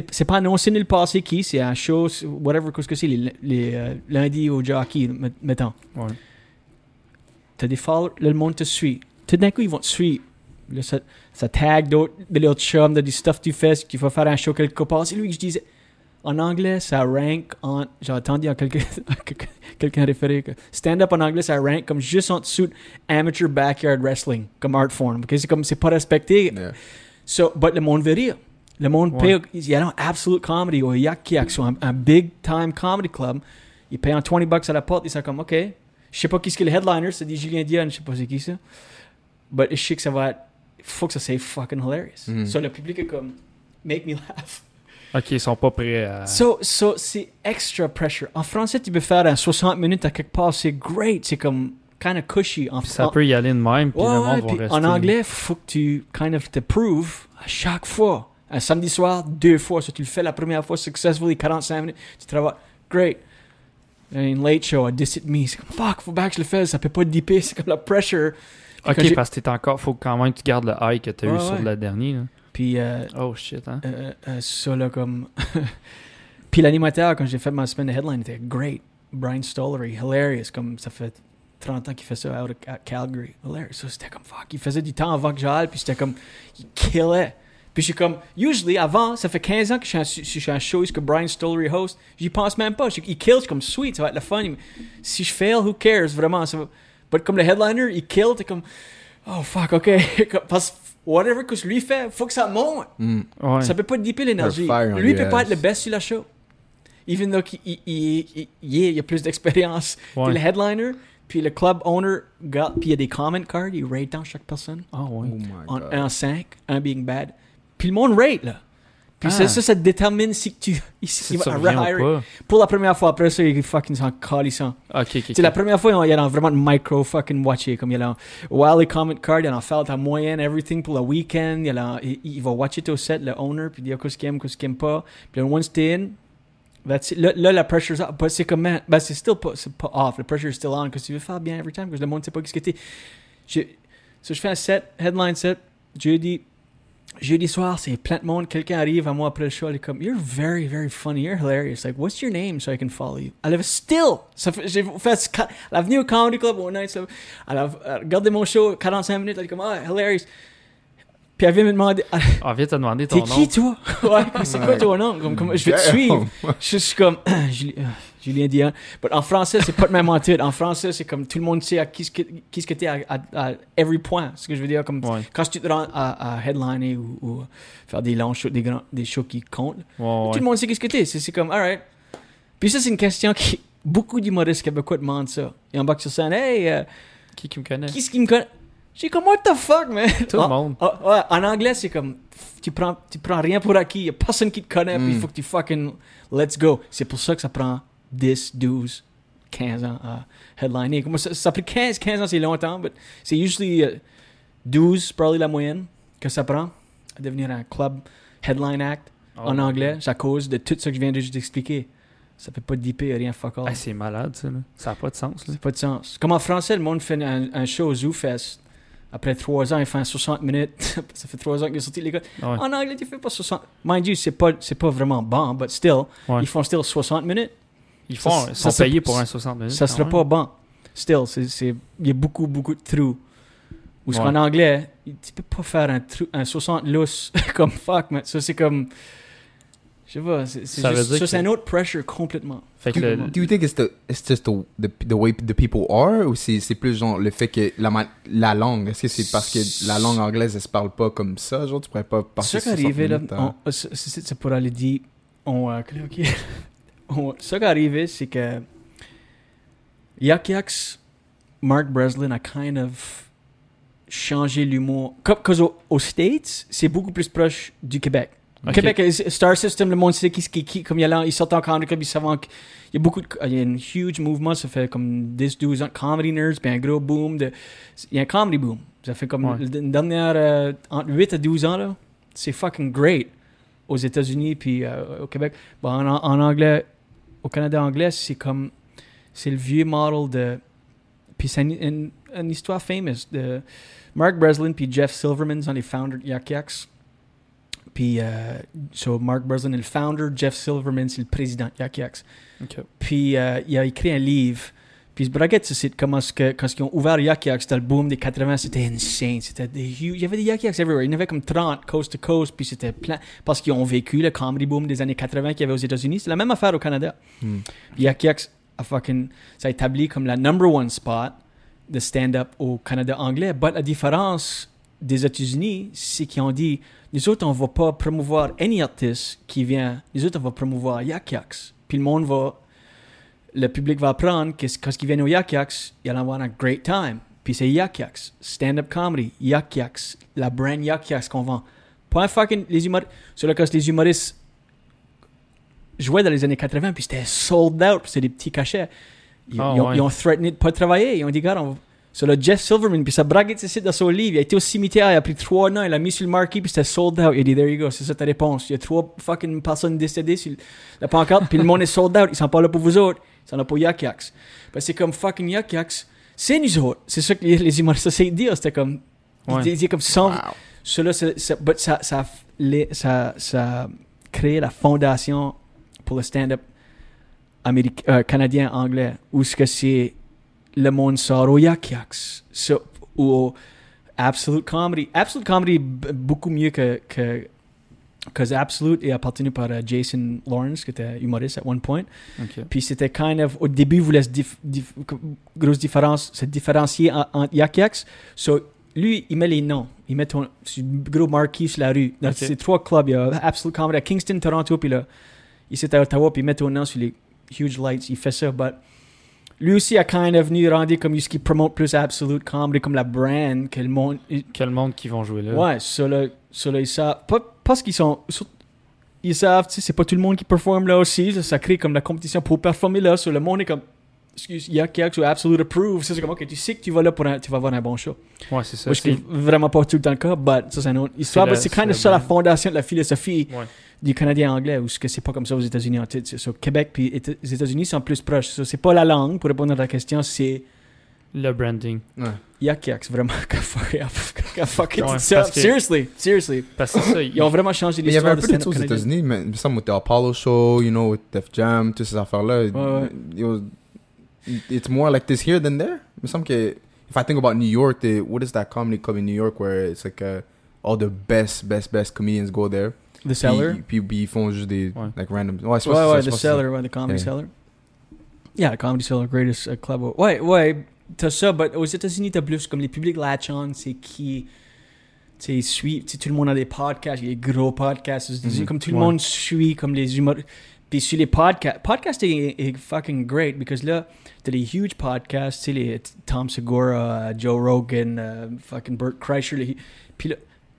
C'est pas annoncé nulle part, c'est qui? C'est un show, c'est- whatever, qu'est-ce que c'est, les, les euh, lundis au jockey, met- mettons. Ouais. T'as des followers, le monde te suit. Tout d'un coup, ils vont te suivre. Là, ça, ça tag d'autres, de l'autre chum, de du stuff que tu fais, qu'il faut faire un show quelque part. C'est lui que je disais. En anglais, ça rank en. J'ai entendu à quelqu'un quelqu'un référer que stand-up en anglais, ça rank comme juste en dessous de amateur backyard wrestling, comme art form. ok? C'est comme, c'est pas respecté. Yeah. So, but le monde veut rire. Le monde Ouais. paye. Il y a un Absolute Comedy ou Yak Yak, sur un, un big time comedy club. Ils payent en 20 bucks à la porte. Ils sont comme, OK. Je sais pas qui c'est le headliner. C'est dit Julien Dion. Je sais pas c'est qui ça. But je sais que ça va être. Faut que ça soit fucking hilarious. Mhm. So, le public est comme, make me laugh. Ok, ils sont pas prêts à. So, so c'est extra pressure. En français, tu peux faire un 60 minutes à quelque part. C'est great. C'est comme kind of cushy. En, Puis ça en- peut y aller de même, puis Ouais, le ouais, monde va puis rester. en anglais, faut que tu kind of te prouves à chaque fois. Un samedi soir, deux fois. Si tu le fais la première fois successfully, 45 minutes, tu travailles. Great. Une late show, à 17 me. C'est comme fuck, faut bien que je le fasse. Ça peut pas te dipper. C'est comme la pressure. Ok, parce que t'es encore. Faut quand même que tu gardes le high que t'as Ouais, eu sur le dernier. là. Puis euh, Oh shit, hein. euh, euh, ça là comme. Puis l'animateur, quand j'ai fait ma semaine de headline, était great. Brian Stollery, hilarious. Comme ça fait 30 ans qu'il fait ça out à Calgary. Hilarious. Ça, c'était comme fuck. Il faisait du temps avant que j'aille, puis c'était comme. Il killait. Puis je suis comme, usually, avant, ça fait 15 ans que je suis un, je suis un show que Brian Stollery host. J'y pense même pas. Je- il kill, je suis comme, sweet, ça va être le fun. Si je fail, who cares, vraiment. Ça va... But comme le headliner, il kill, t'es comme, oh fuck, ok. Parce que whatever que lui fait, faut que ça monte. Mm. Ouais. Ça peut pas dipper l'énergie. Lui, il peut pas être le best sur la show. Even though il, il, il, il- a plus d'expérience. Ouais. Puis le headliner, puis le club owner, puis il y a des comment cards, il rate dans chaque personne. Ah Oh ouais. my En god. 1 en 5, un being bad. Puis le monde rate, là. Puis Ah. ça, ça, ça détermine si tu. Si, ou pas. Pour la première fois, après ça, il fucking s'en calissant. Ok, ok. C'est la première fois, il y a vraiment micro fucking watcher. Comme il y a les comment card, il y a fait ta moyenne, everything pour le week-end. Il, a il, il va watcher au set, le owner, puis dire qu'est-ce qu'il aime, qu'est-ce qu'il aime pas. Puis once t'es in, that's là, là, la pressure's off. But c'est comme, ben, c'est still pas, c'est pas off. Le pressure is still on, parce que tu veux faire bien every time, parce que le monde sait pas qu'est-ce que t'es. Je, so, je fais un set, headline set, jeudi. Jeudi soir, c'est plein de monde. Quelqu'un arrive à moi après le show, elle est comme, You're very, very funny, you're hilarious. Like, what's your name so I can follow you? Elle avait still, j'ai fait, elle est venue au Comedy Club one night, elle a elle regardé mon show 45 minutes, elle est comme, ah, hilarious. Puis elle vient me demander, Ah, Ah, viens te demander t'es ton nom. qui toi? ouais, c'est quoi ton nom? Comme, comme, je vais te suivre. Je suis comme euh, Julien Dion. Mais en français, c'est pas de même attitude. En français, c'est comme tout le monde sait à qui ce que qui ce que t'es à, à, à every point. Ce que je veux dire, comme Ouais. quand tu te rends à, à headliner ou, ou faire des longs shows, des, grands, des shows qui comptent, Ouais, tout le monde sait qu'est-ce que t'es. C'est c'est comme, alright. Puis ça, c'est une question qui. Beaucoup d'humoristes québécois demandent ça. Ils embarquent sur scène, hey, euh, Qui qui me connaît? qui est-ce qui me connaît? J'ai comme, what the fuck, man? Tout le Ah, monde. ah, ouais, en anglais, c'est comme, tu prends, tu prends rien pour acquis. Il y a personne qui te connaît, puis il Mm. faut que tu fucking, let's go. C'est pour ça que ça prend 10, 12, 15 ans à headliner. Comme ça, ça prend 15, 15 ans, c'est longtemps, mais c'est usually euh, 12, probably la moyenne, que ça prend à devenir un club headline act Ah, en anglais. C'est à cause de tout ce que je viens de juste expliquer. Ça fait pas de DP, rien fuck all. Ah, c'est malade, ça. Là. Ça n'a pas de sens. Là. C'est pas de sens. Comme en français, le monde fait un, un show au ZooFest. Après trois ans, il fait un 60 minutes. ça fait trois ans qu'il est sorti, les gars. Ouais. En anglais, tu fais pas 60. Mind you, c'est pas, pas vraiment bon, but still, Ouais. ils font still 60 minutes. Ils font, ça- ils ça sont payés pour un 60 minutes. Ça quand sera même. pas bon. Still, c'est, c'est, il y a beaucoup, beaucoup de trous. Ou ce Ouais. qu'en anglais, tu peux pas faire un, trou, un 60 lousse comme fuck, man. Ça, c'est comme. Je sais pas, c'est, c'est Ça veut juste- dire ça, que- c'est un autre pressure complètement. Fait que Do, le- do you think it's the it's just the the, the way the people are ou c'est c'est plus genre le fait que la ma- la langue? Est-ce que c'est parce que la langue anglaise elle se parle pas comme ça genre tu pourrais pas passer Ce qui 60 arrivait là, on- c'est c'est- c'est pour aller dire, on, euh, ok, on- ce qui arrivait, c'est que Yak Yaks, Mark Breslin a kind of changé l'humour. Comme aux States, c'est beaucoup plus proche du Québec. Ok. Québec, euh, Star System, le monde sait qui, qui, qui comme il y a là, ils sortent en comedy club, ils savent qu'il y a beaucoup de, il y a un huge mouvement, ça fait comme 10, 12 ans, comedy nerds, puis un gros boom de, il y a un comedy boom. Ça fait comme Ouais. une dernière, euh, entre 8 à 12 ans, là, c'est fucking great aux États-Unis, puis euh, au Québec. Bon, en, en anglais, au Canada anglais, c'est comme, c'est le vieux model de, puis c'est une, une, une histoire famous de Mark Breslin puis Jeff Silverman sont les founders de Yak Yaks. Puis, euh, so Mark Breslin est le founder, Jeff Silverman, c'est le président de Yak Yaks. Puis, euh, il a écrit un livre. Puis, ce braguette, c'est comment ce que, quand ils ont ouvert Yak c'était le boom des 80, c'était insane. C'était des huge. Il y avait des Yak Yaks everywhere. Il y en avait comme 30, coast to coast. Puis, c'était plein. Parce qu'ils ont vécu le comedy boom des années 80 qu'il y avait aux États-Unis. C'est la même affaire au Canada. Hmm. Yak Yaks a fucking. Ça a établi comme la number one spot de stand-up au Canada anglais. But la différence des États-Unis, c'est qu'ils ont dit nous autres, on va pas promouvoir any artiste qui vient. Nous autres, on va promouvoir Yak Yaks. Puis le monde va. Le public va apprendre que quand ils viennent au Yak Yaks, ils vont avoir un great time. Puis c'est Yak Yaks. Stand-up comedy. Yak Yaks. La brand Yak Yaks qu'on vend. Pas un fucking. Les humoristes. Sur le cas, les humoristes jouaient dans les années 80, puis c'était sold out, puis c'était des petits cachets. Ils, Ah, ils ont, ouais. ils ont threatené de pas travailler. Ils ont dit, gars, on sur le Jeff Silverman, puis ça braguait ici dans son livre. Il a été au cimetière, il a pris trois noms, il l'a mis sur le marquis, puis c'était sold out. Il a dit, there you go, c'est ça ta réponse. Il y a trois fucking personnes décédées sur la pancarte, puis le monde est sold out. Ils sont pas là pour vous autres. Ils là pour Yak Yaks. Ben, c'est comme fucking Yak Yaks. C'est nous autres. C'est ça que les, les humoristes essaient de dire. C'était comme. Ils Ouais. disaient comme sans, Wow. cela, ça, ça, les- ça, créé la fondation pour le stand-up euh, canadien, anglais, où ce que c'est le monde sort au Yak Yaks, so- ou au Absolute Comedy. Absolute Comedy, beaucoup mieux que, que Cause Absolute est appartenu par euh, Jason Lawrence, qui était humoriste at one point. Puis c'était kind of, au début, il voulait se dif- dif- grosse différence, se différencier en- entre Yak Yaks. So, lui, il met les noms. Il met ton sur le gros marquis sur la rue. Dans ces trois clubs, il y a Absolute Comedy à Kingston, Toronto, puis là, ici à Ottawa, puis il met ton nom sur les huge lights. Il fait ça, but lui aussi a kind of venu rendre comme ce qui promote plus Absolute Comedy, comme la brand, que le monde. il- Quel monde qui vont jouer là. Ouais, ça là, ça là, ils savent. Pas parce qu'ils sont. Ils savent, tu sais, c'est pas tout le monde qui performe là aussi. Ça, crée comme la compétition pour performer là. Sur le monde est comme. Excuse, Yak Yak ou Absolute Approve. Ça, C'est comme, ok, tu sais que tu vas là pour un- tu vas avoir un bon show. Ouais, c'est ça. Moi, ce qui c'est- est vraiment pas tout le temps le cas, but ça, c'est une autre histoire. C'est la of ça la fondation de la philosophie Ouais. du Canadien anglais, ou ce que c'est pas comme ça aux États-Unis en titre. So, Québec puis les États-Unis sont plus proches. C'est pas la langue, pour répondre à ta question, c'est Le branding. Ouais. Yak Yak. C'est vraiment qu'a fuck- qu'a fucking Ouais, parce que- Seriously, seriously. Parce que c'est ça. Ils ont vraiment changé Mais il y avait l'histoire un de peu de ça stand-up aux. États-Unis, mais il me semble que Apollo Show, you know, with Def Jam, toutes ces affaires-là. ouais. Yo, It's more like this here than there. Il me semble que, if I think about New York, they, what is that comedy club in New York where it's like uh, all the best, best, best comedians go there? The Cellar. Puis, puis ils font juste des, Ouais. like random. Ouais, c'est Ouais, ouais, c'est The. Cellar, ouais, The Comedy Yeah. Cellar. Yeah, Comedy Cellar, greatest uh, club. Ouais, ouais, t'as ça, but aux États-Unis, t'as plus comme les publics latch-on, c'est qui. Tu sais, tout le monde a des podcasts, il y a des gros podcasts aux États-Unis, Mhm. comme tout le monde suit, comme les humoristes. Puis sur les podcasts, podcast est, fucking great, because là, t'as les huge podcasts, tu sais, les Tom Segura, Joe Rogan, uh, fucking Burt Kreischer, les- puis là,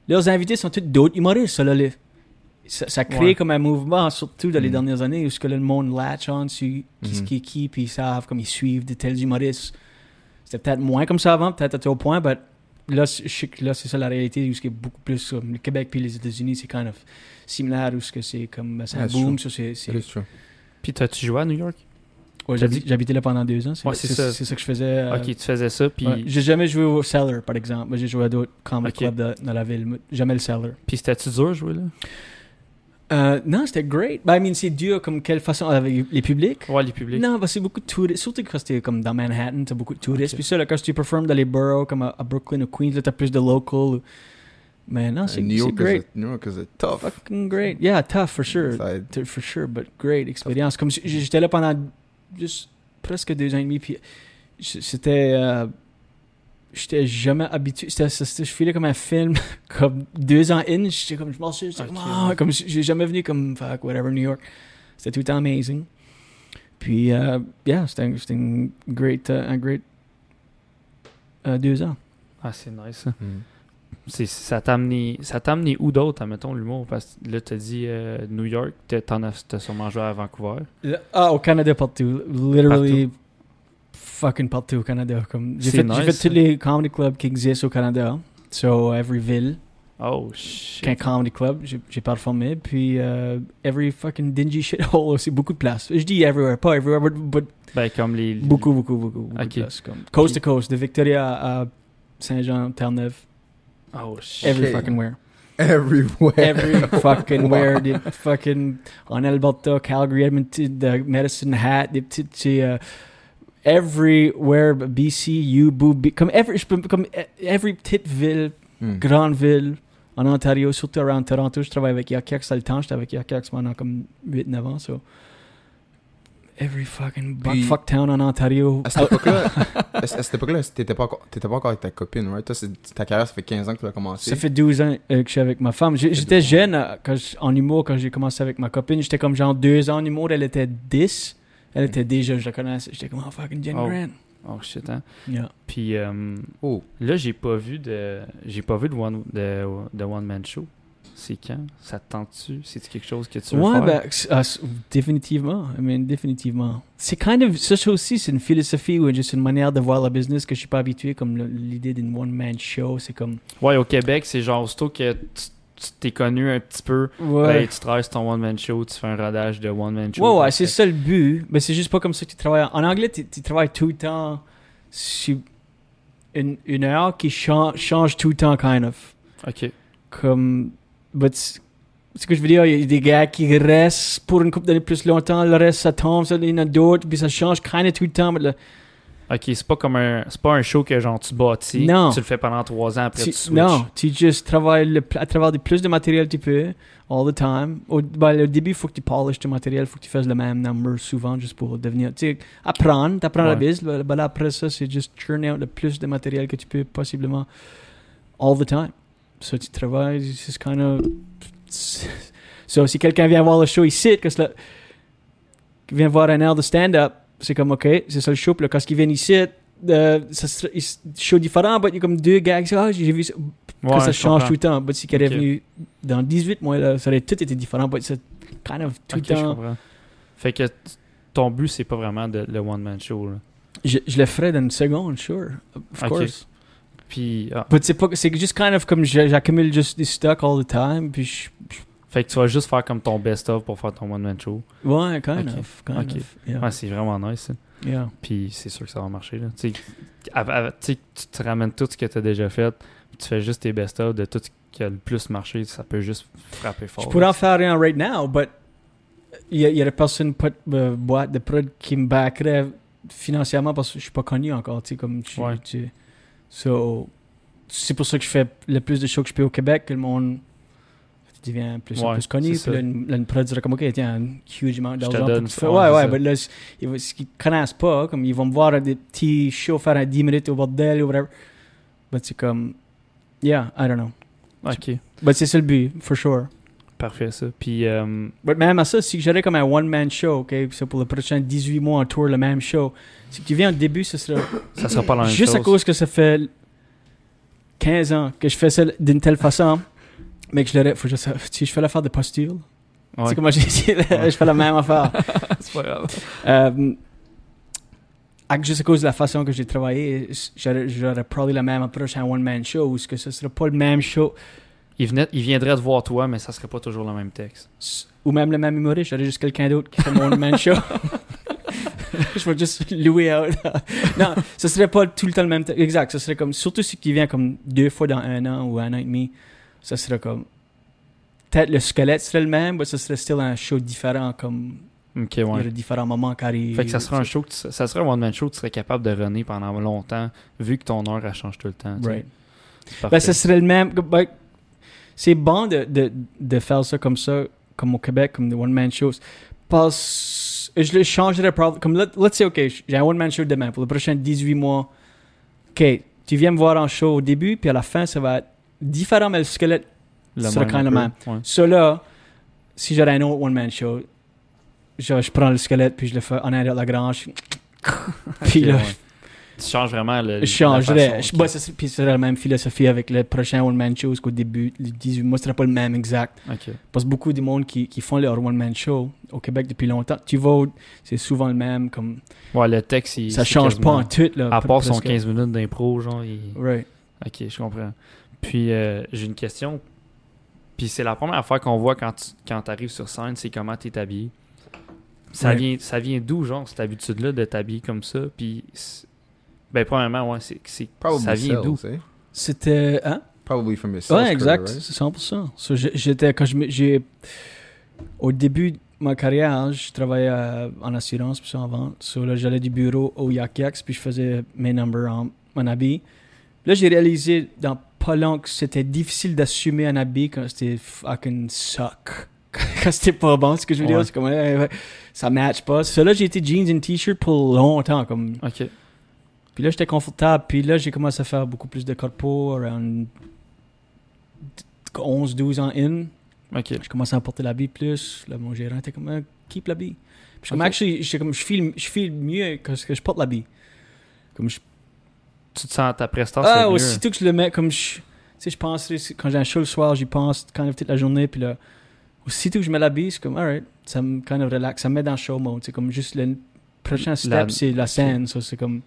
leurs invités sont tous d'autres humoristes, ça, là, les- ça, ça crée Ouais. comme un mouvement, surtout dans les Mhm. dernières années, où ce que le monde latch on sur qui, Mhm. qui est qui, puis ils savent, comme ils suivent de tels humoristes. C'était peut-être moins comme ça avant, peut-être à tel point, mais là, c'est- je sais que là, c'est ça la réalité, où ce qui est beaucoup plus comme le Québec puis les États-Unis, c'est kind of similaire, où ce que c'est comme, ben, c'est un Yeah, it's boom, ça, c'est... Puis t'as-tu joué à New York? Ouais, J'habitais là pendant deux ans, c'est Ouais, ça. c'est ça que je faisais. euh, Ok, tu faisais ça, puis ouais. J'ai jamais joué au Cellar, par exemple, mais j'ai joué à d'autres comedy clubs de- dans la ville, mais jamais le Cellar. puis c'était-tu dur de jouer là? Euh, non, c'était great. Ben, I mean, c'est dur comme quelle façon avec les publics. Ouais, les publics. Non, bah, c'est beaucoup de touristes. Surtout quand c'était comme dans Manhattan, t'as beaucoup de touristes. Ok. Puis ça, là, quand tu performes dans les boroughs, comme à, à Brooklyn ou Queens, là, t'as plus de local. Mais non, c'est York, great. is a, New York is tough. Fucking great. Yeah, tough for sure. T- For sure, but great expérience. Comme j'étais là pendant juste presque deux ans et demi, puis c'était. euh, J'étais jamais habitué. C'était, c'était- je filais comme un film, comme deux ans in. J'étais comme, je m'en suis, j'étais Ok, comme, ah, ouais. comme j'ai jamais venu comme, fuck, whatever, New York. C'était tout le temps amazing. Puis, euh, yeah, c'était, un- great, euh, un great euh, deux ans. Ah, c'est nice. ça. Mm. Ça t'a amené, ça t'a amené où d'autre, admettons, l'humour? Parce que là, t'as dit euh, New York, t'as, t'en as, t'as sûrement joué à Vancouver. Ah, au Canada, partout. Literally, fucking partout au Canada. Comme, j'ai, C'est fait, nice, j'ai fait tous les comedy clubs qui existent au Canada. So, every ville, Oh, shit. qu'un comedy club, j'ai, j'ai performé. Puis, euh, every fucking dingy shithole aussi, beaucoup de places. Je dis everywhere, pas everywhere, but, but Ben, comme les... beaucoup, beaucoup, beaucoup, beaucoup Ok. de places. Comme, coast to coast, de Victoria à Saint-Jean, Terre-Neuve, Oh, shit. every fucking where. Everywhere. Every fucking where, des fucking en Alberta, Calgary, Edmonton, de Medicine Hat, des petites, c'est, euh, everywhere, BC, Yubu, B- comme every, je peux- comme every petite ville, Mm. grande ville, en Ontario, surtout around Toronto, je travaille avec Yakax dans le temps, j'étais avec Yakax pendant comme 8-9 ans, so. Every fucking Puis- fuck town en Ontario. À cette époque-là, à, à cette époque-là, t'étais pas, pas encore avec ta copine, right? Toi, ta carrière, ça fait 15 ans que tu as commencé. Ça fait 12 ans euh, que je suis avec ma femme. J'étais jeune euh, quand je- en humour quand j'ai commencé avec ma copine. J'étais comme genre 2 ans en humour. Elle était 10. Elle était déjà, je la connaissais. J'étais comme, oh fucking Jen Oh. Grant. Oh, shit, hein. Yeah. Puis euh, Oh, là, j'ai pas vu de... J'ai pas vu de one, de, de one Man Show. C'est quand? Ça te tente-tu? C'est quelque chose que tu veux Ouais, faire? ben, c- définitivement. I mean, définitivement. C'est kind of, ça aussi, c'est une philosophie ou juste une manière de voir la business que je suis pas habitué, comme l'idée d'une one-man show. C'est comme, Ouais, au Québec, c'est genre, aussitôt que tu tu t'es connu un petit peu, ouais. ben, tu travailles sur ton one-man show, tu fais un rodage de one-man show. Ouais, ouais, c'est ça le but. Mais c'est juste pas comme ça que tu travailles. En anglais, tu, tu travailles tout le temps sur une, une heure qui change, change tout le temps, kind of. Ok. Comme. But c'est ce que je veux dire, il y a des gars qui restent pour une couple d'années plus longtemps, le reste ça tombe, ça, il y en a d'autres, puis ça change kind of tout le temps. mais le- Ok, c'est pas comme un. C'est pas un show que genre tu bâtis. Non. Tu le fais pendant trois ans après Tu- tu switches. non, tu juste travailles le, à travers le plus de matériel tu peux, all the time. Au, ben, au début, il faut que tu polishes ton matériel, il faut que tu fasses le même number souvent, juste pour devenir. Tu sais, apprendre, t'apprends la bise. Ben, ben là, après ça, c'est juste churn out le plus de matériel que tu peux possiblement, all the time. Ça, tu travailles, c'est kind of. So, si quelqu'un vient voir le show ici, que cela, vient voir un air de stand-up, c'est comme, ok, c'est ça le show. Puis là, quand ils viennent ici, euh, ça show différent, il y a comme deux gags. Ah, j'ai vu ça. Ouais, que ça change comprends. tout le temps. But si qu'elle est venue dans 18 mois, là, ça aurait tout été différent. But c'est kind of tout le temps. Fait que ton but, c'est pas vraiment de- le one-man show. Là. Je, je le ferais dans une seconde, sure. Of course. Puis, ah, c'est pas, c'est juste kind of comme j'accumule juste des stocks all the time. Puis je, fait que tu vas juste faire comme ton best-of pour faire ton one-man show. ouais, kind Ok. of. Kind Ok. of. Yeah. Ouais, c'est vraiment nice. yeah. Puis c'est sûr que ça va marcher. Là. Tu sais, av- av- tu te ramènes tout ce que tu as déjà fait, tu fais juste tes best-of de tout ce qui a le plus marché, ça peut juste frapper fort. Je pourrais en faire rien right now, but il y, a- il y a des personnes, de boîte de prod qui me backeraient financièrement parce que je suis pas connu encore, comme tu, Ouais. tu- So, c'est pour ça que je fais le plus de shows que je peux au Québec, que le monde devient plus, Ouais, plus connu. Puis c'est là, là, dirait comme, OK, tiens, un huge amount d'argent ouais, Ouais, c'est ouais, mais là, ils, ce qu'ils connaissent pas, comme ils vont me voir à des petits shows faire un 10 minutes au bordel ou whatever. But c'est comme, yeah, I don't know. Ok, But c'est ça le but, for sure. parfait ça. Puis, euh, Mais même à ça, si j'aurais comme un one-man show, OK, ça pour le prochain 18 mois en tour, le même show, si tu viens au début, ce sera ça sera pas la même juste chose. à cause que ça fait 15 ans que je fais ça d'une telle façon, mais que je l'aurais, faut sa- si je fais l'affaire de postule, Ouais. c'est comme moi j'ai dit, je fais la même affaire. c'est pas grave. Euh, juste à cause de la façon que j'ai travaillé, j'aurais, probablement la même approche à un one-man show, où ce que ce serait pas le même show, Il, venait, il viendrait te voir toi, mais ça serait pas toujours le même texte. ou même le même humoriste, j'aurais juste quelqu'un d'autre qui fait mon one-man show. je vais juste louer out. non, ce serait pas tout le temps le même. te- Exact, ce serait comme, surtout si qui vient comme deux fois dans un an ou un an et demi, ça serait comme. Peut-être le squelette serait le même, mais ce serait still un show différent, comme. Ok, Il y ouais. aurait différents moments qui arrivent. Fait que ça serait un show, que tu- ça serait un one-man show que tu serais capable de runner pendant longtemps, vu que ton heure, elle change tout le temps. Right. Ben, ça serait le même. ben, c'est bon de, de, de faire ça comme ça, comme au Québec, comme des one-man shows. Parce je le changerais probablement. Comme, let, let's say, OK, j'ai un one-man show demain pour les prochains 18 mois. OK, tu viens me voir en show au début, puis à la fin, ça va être différent, mais le squelette Le serait même quand même peu, ouais. Ça là, si j'aurais un autre one-man show, je, je prends le squelette, puis je le fais en arrière de la grange. puis Ok, là, ouais. Tu changes vraiment le. je changerais. Je- bah, puis ce serait la même philosophie avec le prochain one-man show qu'au début, les 18 mois, ce serait pas le même exact. Parce que beaucoup de monde qui, qui font leur one-man show au Québec depuis longtemps, tu au- c'est souvent le même, comme Ouais, le texte, il. ça change pas en tout. Là, À part son presque. 15 minutes d'impro, genre. il- Right. Ok, je comprends. Puis, euh, j'ai une question. Puis, c'est la première fois qu'on voit quand tu quand arrives sur scène, c'est comment tu es habillé. Ça Ouais. vient, ça vient d'où, genre, cette habitude-là de t'habiller comme ça? Puis, ben, premièrement, ouais, c'est, ça vient d'où? tu sais. C'était. Hein? Probably from your sales Ouais, exact, right? c'est 100%. So, j'étais, quand j'ai. Au début de ma carrière, je travaillais euh, en assurance puis ça, en vente. So, là, j'allais du bureau au Yak Yaks puis je faisais mes numbers en, en habit. Là, j'ai réalisé dans pas long que c'était difficile d'assumer un habit quand c'était fucking suck. quand c'était pas bon, ce que je veux Ouais. dire, c'est comme ça match pas. Là, j'ai été jeans et t-shirt pour longtemps. Comme, Ok. puis là, j'étais confortable. Puis là, j'ai commencé à faire beaucoup plus de corpo, around 11-12 ans in. Ok. Je commençais à porter l'habit plus. Là, mon gérant était comme, Ah, keep l'habit. Puis je suis comme, actually, comme, je file, je file mieux que ce que je porte l'habit. Comme je, Tu te sens ta prestance, ah, aussitôt que je le mets, comme je, tu sais, je pense, quand j'ai un show le soir, j'y pense quand même toute la journée. Puis là, aussitôt que je mets l'habit, c'est comme, alright, ça me kind of relax, ça me met dans le show mode. C'est comme juste le prochain step, La- c'est la scène. Ça, c'est comme,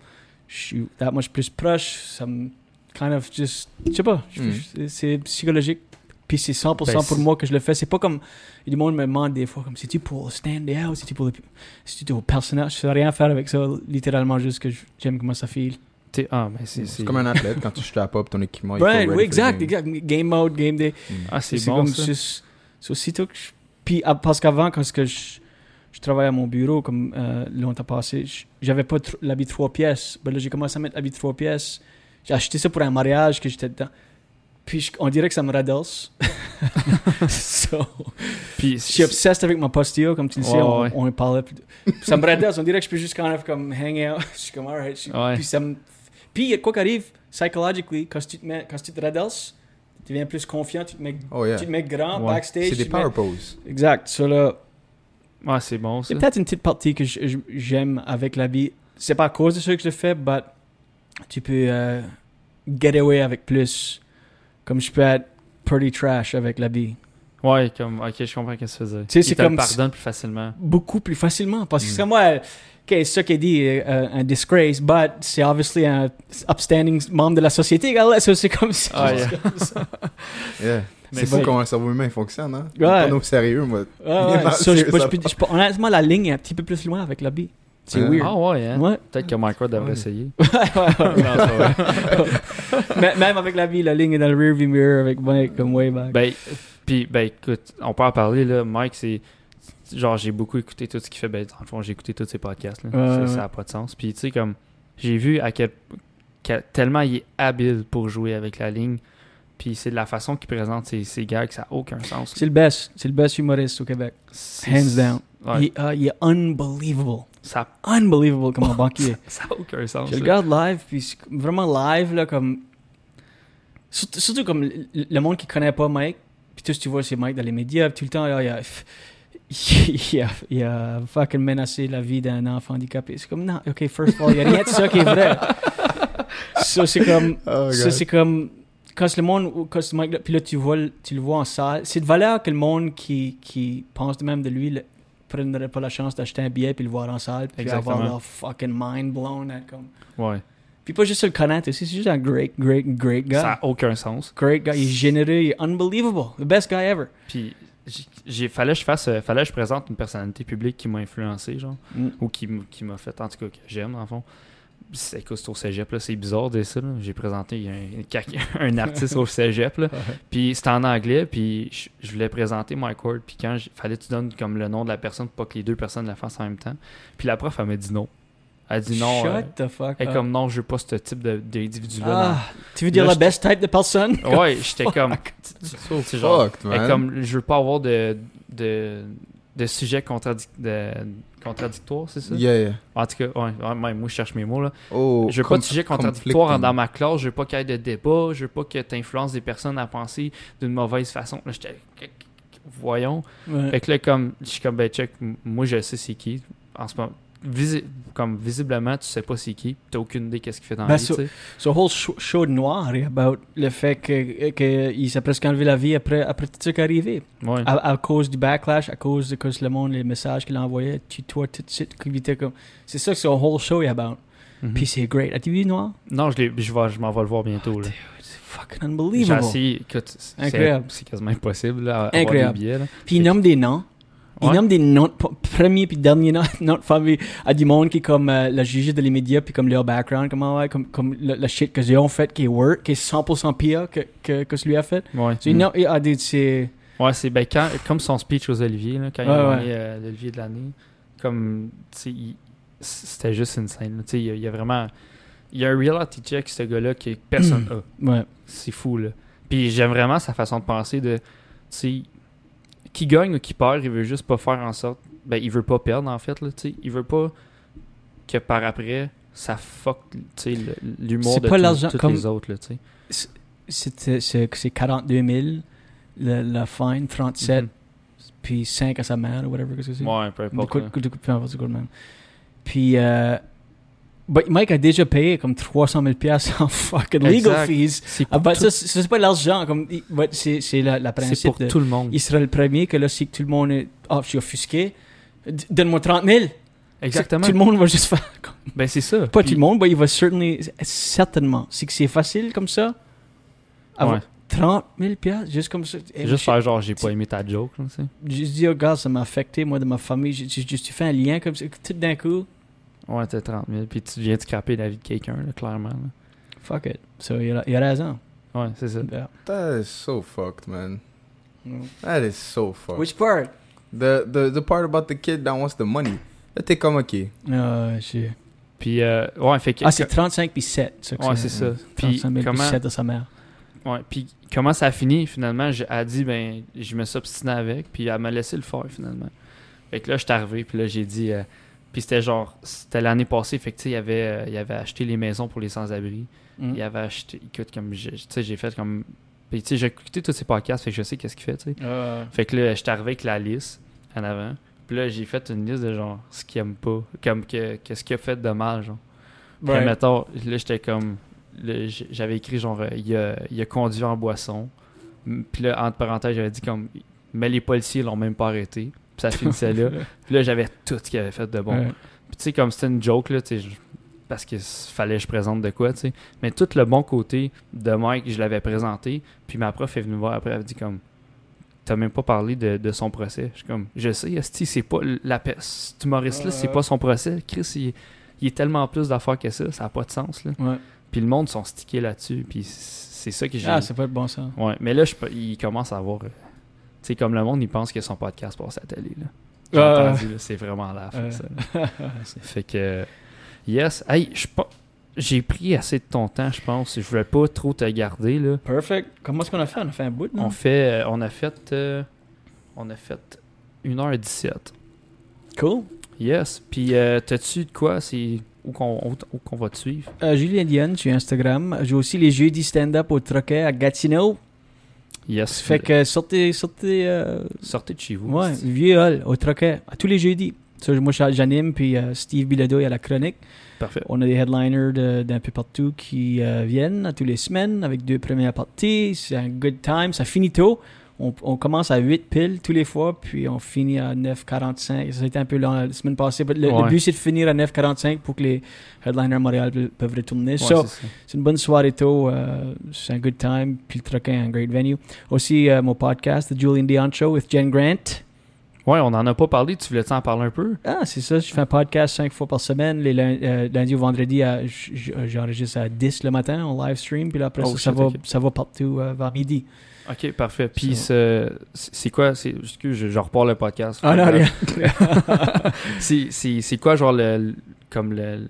je suis that much plus proche, ça me kind of just, je sais pas, je- Mm. c'est- psychologique. Puis c'est 100% Ben, pour c'est- moi que je le fais. C'est pas comme. Du monde me demande des fois, comme, c'est-tu pour le stand out, c'est-tu pour le. C'est-tu au personnage. Je sais rien faire avec ça, littéralement, juste que j'aime comment ça file. T'es- Ah, mais c'est, C'est comme un athlète, quand tu strap up ton équipement, il faut oui, exact, game. exact. Game mode, game day. Mm. Ah, c'est C'est bon, C'est aussitôt que je. Puis, ah, parce qu'avant, quand que je, je travaillais à mon bureau comme euh, longtemps passé. J'avais pas tr- l'habit trois pièces. Ben là, j'ai commencé à mettre l'habit trois pièces. J'ai acheté ça pour un mariage que j'étais dedans. Puis je- on dirait que ça me radelse. so, Puis, je suis obsessed avec ma posture, comme tu le sais, on, ouais. on en parlait. Ça me radesse. On dirait que je peux juste quand même comme hang out. Je suis comme alright. Je- Ouais. Puis ça me. Puis quoi qu'arrive, psychologically, quand tu te mets, quand tu te radelses, tu deviens plus confiant, tu te mets, Oh yeah. tu te mets grand Ouais. backstage. C'est tu des mets- power poses. Exact. Ça là. ouais, c'est bon, ça. C'est peut-être une petite partie que j'aime avec l'habit. C'est pas à cause de ce que je fais, mais tu peux euh, get away avec plus. Comme je peux être pretty trash avec l'habit. Ouais, comme, ok, je comprends ce que tu faisais. sais, Il c'est comme- pardonne plus facilement. Beaucoup plus facilement. Parce que Mm. c'est moi, euh, ok, c'est ça qui est dit, euh, un disgrace, but c'est obviously un upstanding membre de la société. Regarde, ça, c'est comme ça. Ah, c'est yeah. comme ça. Yeah. C'est fou comment le cerveau humain fonctionne, hein? Ouais. Pas nos sérieux, moi. Ouais, ouais. Je- je je honnêtement, la ligne est un petit peu plus loin avec l'habit. C'est Hein? weird. Ah ouais, hein? Ouais. Peut-être que Mike Ward devrait Ouais. essayer. ouais. Non. Mais- Même avec l'habit, la ligne est dans le rearview mirror avec Mike comme way back. Ben, puis, ben, écoute, on peut en parler, là. Mike, c'est. Genre, j'ai beaucoup écouté tout ce qu'il fait. Ben, dans le fond, j'ai écouté tous ses podcasts, là. Ouais, ça, ouais. ça a pas de sens. Puis, tu sais, comme, j'ai vu à quel. quel- tellement il est habile pour jouer avec la ligne. Puis, c'est de la façon qu'il présente ses, ses gags, ça n'a aucun sens. C'est le best. C'est le best humoriste au Québec. Hands down. Ouais, Il, ah, il est unbelievable. ça Unbelievable comme un banquier. n'a aucun sens. Je le là. regarde live, puis vraiment live, là, comme. Surtout, surtout comme le, le monde qui connaît pas Mike, puis tout ce que tu vois, c'est Mike dans les médias, puis tout le temps, il a, il a, il a fucking menacé la vie d'un enfant handicapé. C'est comme, non, ok, first of all, il y a rien de ça qui est vrai. Ça, c'est comme. Oh, Ça, c'est comme. Quand le monde. Quand Mike, puis là, tu, vois, le- tu le vois en salle. C'est de valeur que le monde qui, qui pense de même de lui ne prendrait pas la chance d'acheter un billet puis le voir en salle. Puis Exactement. avoir leur fucking mind blown. comme... Ouais. Puis pas juste se le connaître aussi. C'est juste un great, great, great guy. Ça n'a aucun sens. Great guy. Il est généreux. Il est unbelievable. The best guy ever. Puis, j'ai- fallait que je fasse. euh, fallait que je présente une personnalité publique qui m'a influencé, genre. Mm. ou qui, qui m'a fait, en tout cas, que j'aime, en fond. C'est au cégep, là, c'est bizarre de ça. J'ai présenté un, artiste au cégep, là. puis c'était en anglais, puis je, je voulais présenter Mike Ward, puis quand il fallait que tu donnes comme le nom de la personne pour pas que les deux personnes la fassent en même temps. Puis la prof, elle m'a dit non. Elle a dit non. Shut euh, the fuck elle est comme non, je veux pas ce type de- d'individu-là. Ah, tu veux dire Là, la best type de personne? Ouais, j'étais comme. So c'est genre- elle est comme, je veux pas avoir de, de, de sujets contradic- de- contradictoires, c'est ça? Yeah, yeah. En tout cas, ouais, ouais, même moi, je cherche mes mots, là. Oh, Je veux pas de sujet contradictoire dans ma classe, je veux pas qu'il y ait de débat, je veux pas que tu influences des personnes à penser d'une mauvaise façon. Là, j'étais. Voyons. Ouais. Fait que là, comme, je suis comme, ben, check, moi, je sais c'est qui. En ce moment, visi- comme, visiblement, tu sais pas c'est qui, t'as aucune idée qu'est-ce qu'il fait dans Ben, la vie. Ce whole show, show de noir est about le fait que, que s'est presque enlevé la vie après, après tout ce qui est arrivé. Ouais. À, à cause du backlash, à cause de cause le monde, les messages qu'il envoyait, tu toi tout de suite, qu'il comme. C'est ça que ce whole show est about. Mhm. Puis c'est great. As-tu vu Noir? Non, je, je, vais- je m'en vais le voir bientôt, là. C'est fucking J'ai unbelievable. essayé, c'est- quasiment impossible, là, à avoir Incroyable. des billets, là. Puis il nomme des noms. Il Ouais. nomme des noms, p- premier puis dernier nom, nom de famille à du monde qui est comme euh, la juge de les médias puis comme leur background, comment ouais, comme, comme le, le shit que ils ont fait qui est work, qui est 100% pire que, que, que celui a fait. Ouais. So, il nomme- il a des, c'est, Ouais, c'est ben, quand, comme son speech aux Olivier, là, quand il Ouais, a ouais. gagné euh, l'Olivier de l'année, comme, tu sais, il- c'était juste une scène. Tu sais, il y a- il y a vraiment. Il y a un reality check, ce gars-là, que personne a. ouais. C'est fou, là. Puis j'aime vraiment sa façon de penser de, tu sais, qui gagne ou qui perd, il veut juste pas faire en sorte. Ben, il veut pas perdre, en fait, là, tu sais. Il veut pas que par après, ça fuck, tu sais, le- l'humour C'est de tous- tous comme- les autres, là, tu sais. C'était, c'est, c'est 42 000, le, la fine, 37, Mhm. puis 5 à sa mère, ou whatever, que c'est. Ouais, peu importe. là. de quoi- peu importe, c'est même. Puis, euh, Mike a déjà payé comme 300 000 piastres en fucking legal fees. C'est Ah, pour, tout, ça, c'est, ça, c'est pas l'argent, comme, ouais, c'est, c'est la, la c'est principe pour de, tout le monde. il sera le premier que là, si tout le monde est, ah, je suis offusqué, donne-moi 30 000. Exactement. Tout le monde va juste faire, Ben, c'est ça. pas Puis- tout le monde, mais il va certainly, certainement. C'est que c'est facile comme ça. avoir Ouais. 30 000 piastres, juste comme ça. C'est juste faire genre, j'ai pas aimé ta joke, là, tu sais. Juste dire, regarde, ça m'a affecté, moi, de ma famille. J'ai j'ai- j'ai fait un lien comme ça, tout d'un coup. Ouais, t'as 30 000. Puis tu viens de scraper la vie de quelqu'un, là, clairement. là. Fuck it. So, il a, il a raison. Ouais, c'est ça. Yeah. That is so fucked, man. Mm. That is so fucked. Which part? The, the, the part about the kid that wants the money. Là, t'es comme, ok. Ah, je- Puis, euh, ouais, fait que. Ah, c'est 35 puis 7. ça que Ouais, c'est ça. Puis, 35 000 puis comment, 7 de sa mère. ouais, puis comment ça a fini, finalement, j'ai- elle a dit, ben, je me suis obstiné avec, puis elle m'a laissé le faire, finalement. Fait que là, je suis arrivé, puis là, j'ai dit. euh, puis c'était genre, c'était l'année passée, fait que, tu sais, il avait, euh, il avait acheté les maisons pour les sans-abri. Mm. Il avait acheté, écoute, comme, tu sais, j'ai fait comme. Puis, tu sais, j'ai écouté tous ses podcasts, fait que je sais qu'est-ce qu'il fait, tu sais. Fait que là, j'étais arrivé avec la liste en avant. Puis là, j'ai fait une liste de genre ce qu'il aime pas. Comme que, qu'est-ce qu'il a fait de mal, genre. Puis Right. mettons, là, j'étais comme. j'avais écrit genre, euh, il, a, il a conduit en boisson. Puis là, entre parenthèses, j'avais dit comme. Mais les policiers l'ont même pas arrêté. Puis ça finissait là. Puis là, j'avais tout ce qu'il avait fait de bon. Ouais. Puis tu sais, comme c'était une joke, là, tu sais, parce qu'il fallait que je présente de quoi, tu sais. Mais tout le bon côté de Mike, je l'avais présenté. Puis ma prof est venue me voir après, elle a dit comme, t'as même pas parlé de, de son procès. Je suis comme, je sais, Esti, c'est pas la cet humoriste-là, c'est pas son procès. Chris, il, il est tellement plus d'affaires que ça, ça a pas de sens, là. Ouais. Puis le monde sont stickés là-dessus, puis c'est ça que j'ai... Ah, c'est pas de bon sens. Ouais, mais là, je, il commence à avoir... euh, tu sais, comme le monde, il pense que son podcast passe à la télé, là. J'ai Ah. entendu, là, c'est vraiment la fin, ça. C'est- Fait que, yes. Hey, je pas- j'ai pris assez de ton temps, je pense. Je voulais pas trop te garder, là. Perfect. Comment est-ce qu'on a fait? On a fait un bout, non? On fait, euh, on a fait, euh, on a fait 1h17. Cool. Yes. Puis, euh, t'as-tu de quoi? C'est où qu'on où, où qu'on va te suivre? Euh, Julien Diane sur Instagram. J'ai aussi les jeudis stand-up au Troquet à Gatineau. Yes. Fait que sortez, sortez, euh, Sortez de chez vous. ouais, vieux hall au Troquet, à tous les jeudis. Ça, moi, je- j'anime, puis euh, Steve Bilodeau à la chronique. Parfait. On a des headliners d'un peu partout qui euh, viennent à tous les semaines avec deux premières parties. C'est un good time. Ça finit tôt. On, on commence à 8 piles tous les fois, puis on finit à 9,45. Ça a été un peu long la semaine passée. Le, le but, c'est de finir à 9,45 pour que les headliners Montréal pe- peuvent retourner. Ouais, So, c'est une bonne soirée tôt. euh, c'est un good time. Puis le Troquin est un great venue. Aussi, euh, mon podcast, The Julian Dion Show with Jen Grant. Ouais, on en a pas parlé. Tu voulais-tu en parler un peu? Ah, c'est ça. Je fais un podcast cinq fois par semaine. Les lun- euh, lundi au vendredi, j'enregistre à 10 le matin en live stream. Puis là, après Oh, ça, va, ça va partout euh, vers midi. Ok, parfait. Puis, ce- c'est quoi? Excuse, je, je repars le podcast. Ah non, rien. C'est- C'est c'est quoi, genre, le, comme le,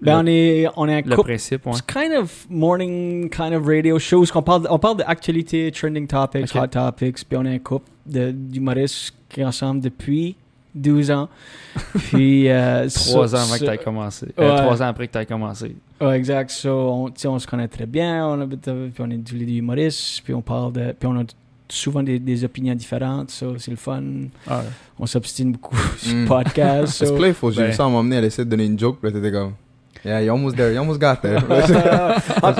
Ben, on le, est, on est un le principe, ouais. It's kind of morning kind of radio shows qu'on parle on parle d'actualité, trending topics, Ok. hot topics, puis on est un couple d'humoristes qui est ensemble depuis 12 ans. puis euh, Trois ça- ans avant que ça- tu aies commencé. Euh, Ouais. Trois ans après que tu aies commencé. Ouais, exact. So, on, tu sais, on se connaît très bien, on, euh, puis on est tous les deux humoristes, puis on parle de, puis on a souvent des, des opinions différentes, so, c'est le fun. Ah, On s'obstine beaucoup sur Mm. le podcast. C'est so- playful. J'ai ben- vu ça à m'emmener, elle essaie de donner une joke, puis là, t'étais comme. Yeah, you almost there, you almost got there. ah,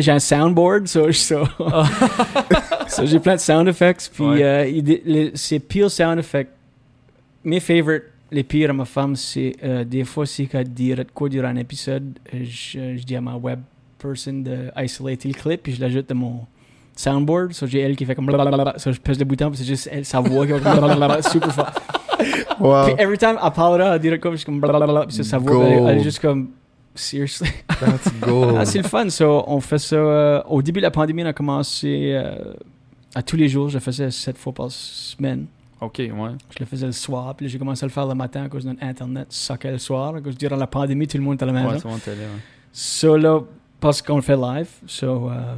j'ai- un soundboard, so, so, so j'ai plein de sound effects, puis Ouais. euh, les- ces sound effects, mes favorites, les pires à ma femme, c'est euh, des fois, c'est qu'elle dit quoi durant un épisode, euh, je, je dis à ma web person de isolater le clip, puis je l'ajoute dans mon soundboard, so j'ai elle qui fait comme blablabla, so je pèse le bouton, puis c'est juste elle, sa voix qui va comme blablabla, super fort. wow, Puis every time elle parlera, elle dira comme, je suis comme blablabla, puis c'est sa voix, elle, elle est juste comme, seriously. that's gold. Ah, c'est le fun, ça. On fait ça. euh, au début de la pandémie, on a commencé euh, à tous les jours. Je faisais sept fois par semaine. Ok, ouais. Je le faisais le soir. Puis j'ai commencé à le faire le matin à cause de notre Internet suckait le soir. À cause durant la pandémie, tout le monde était à la Ouais, maison. tout le monde était là, ouais. Ça, là, parce qu'on le fait live. So, euh,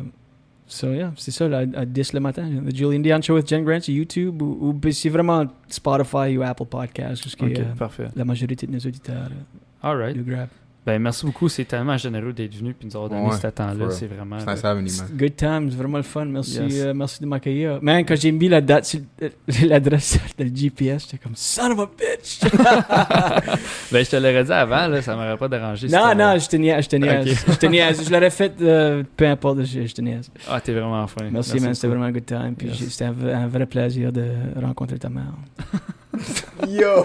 so yeah, c'est ça, là, à 10 le matin. The Julian Dion Show with Jen Grant sur YouTube. Ou, ou c'est vraiment Spotify ou Apple Podcasts. Parce que Ok, euh, la majorité de nos auditeurs euh, Alright. le grab. Ben, merci beaucoup. C'est tellement généreux d'être venu puis de nous avoir donné Ouais, ce temps-là. C'est vraiment. C'est. Good times, vraiment le fun. Merci, Yes. euh, merci de m'accueillir. Man, quand j'ai mis la date sur l'adresse de le GPS, j'étais comme son of a bitch. Ben, je te l'aurais dit avant, là, ça m'aurait pas dérangé. non, si non, je te niaise, je te niaise. Je te niaise. Je l'aurais fait, euh, peu importe, je, je te niaise. Ah, t'es vraiment fin. Merci, man, c'était vraiment un good time. Puis Yes. c'était un, un vrai plaisir de rencontrer ta mère. Yo!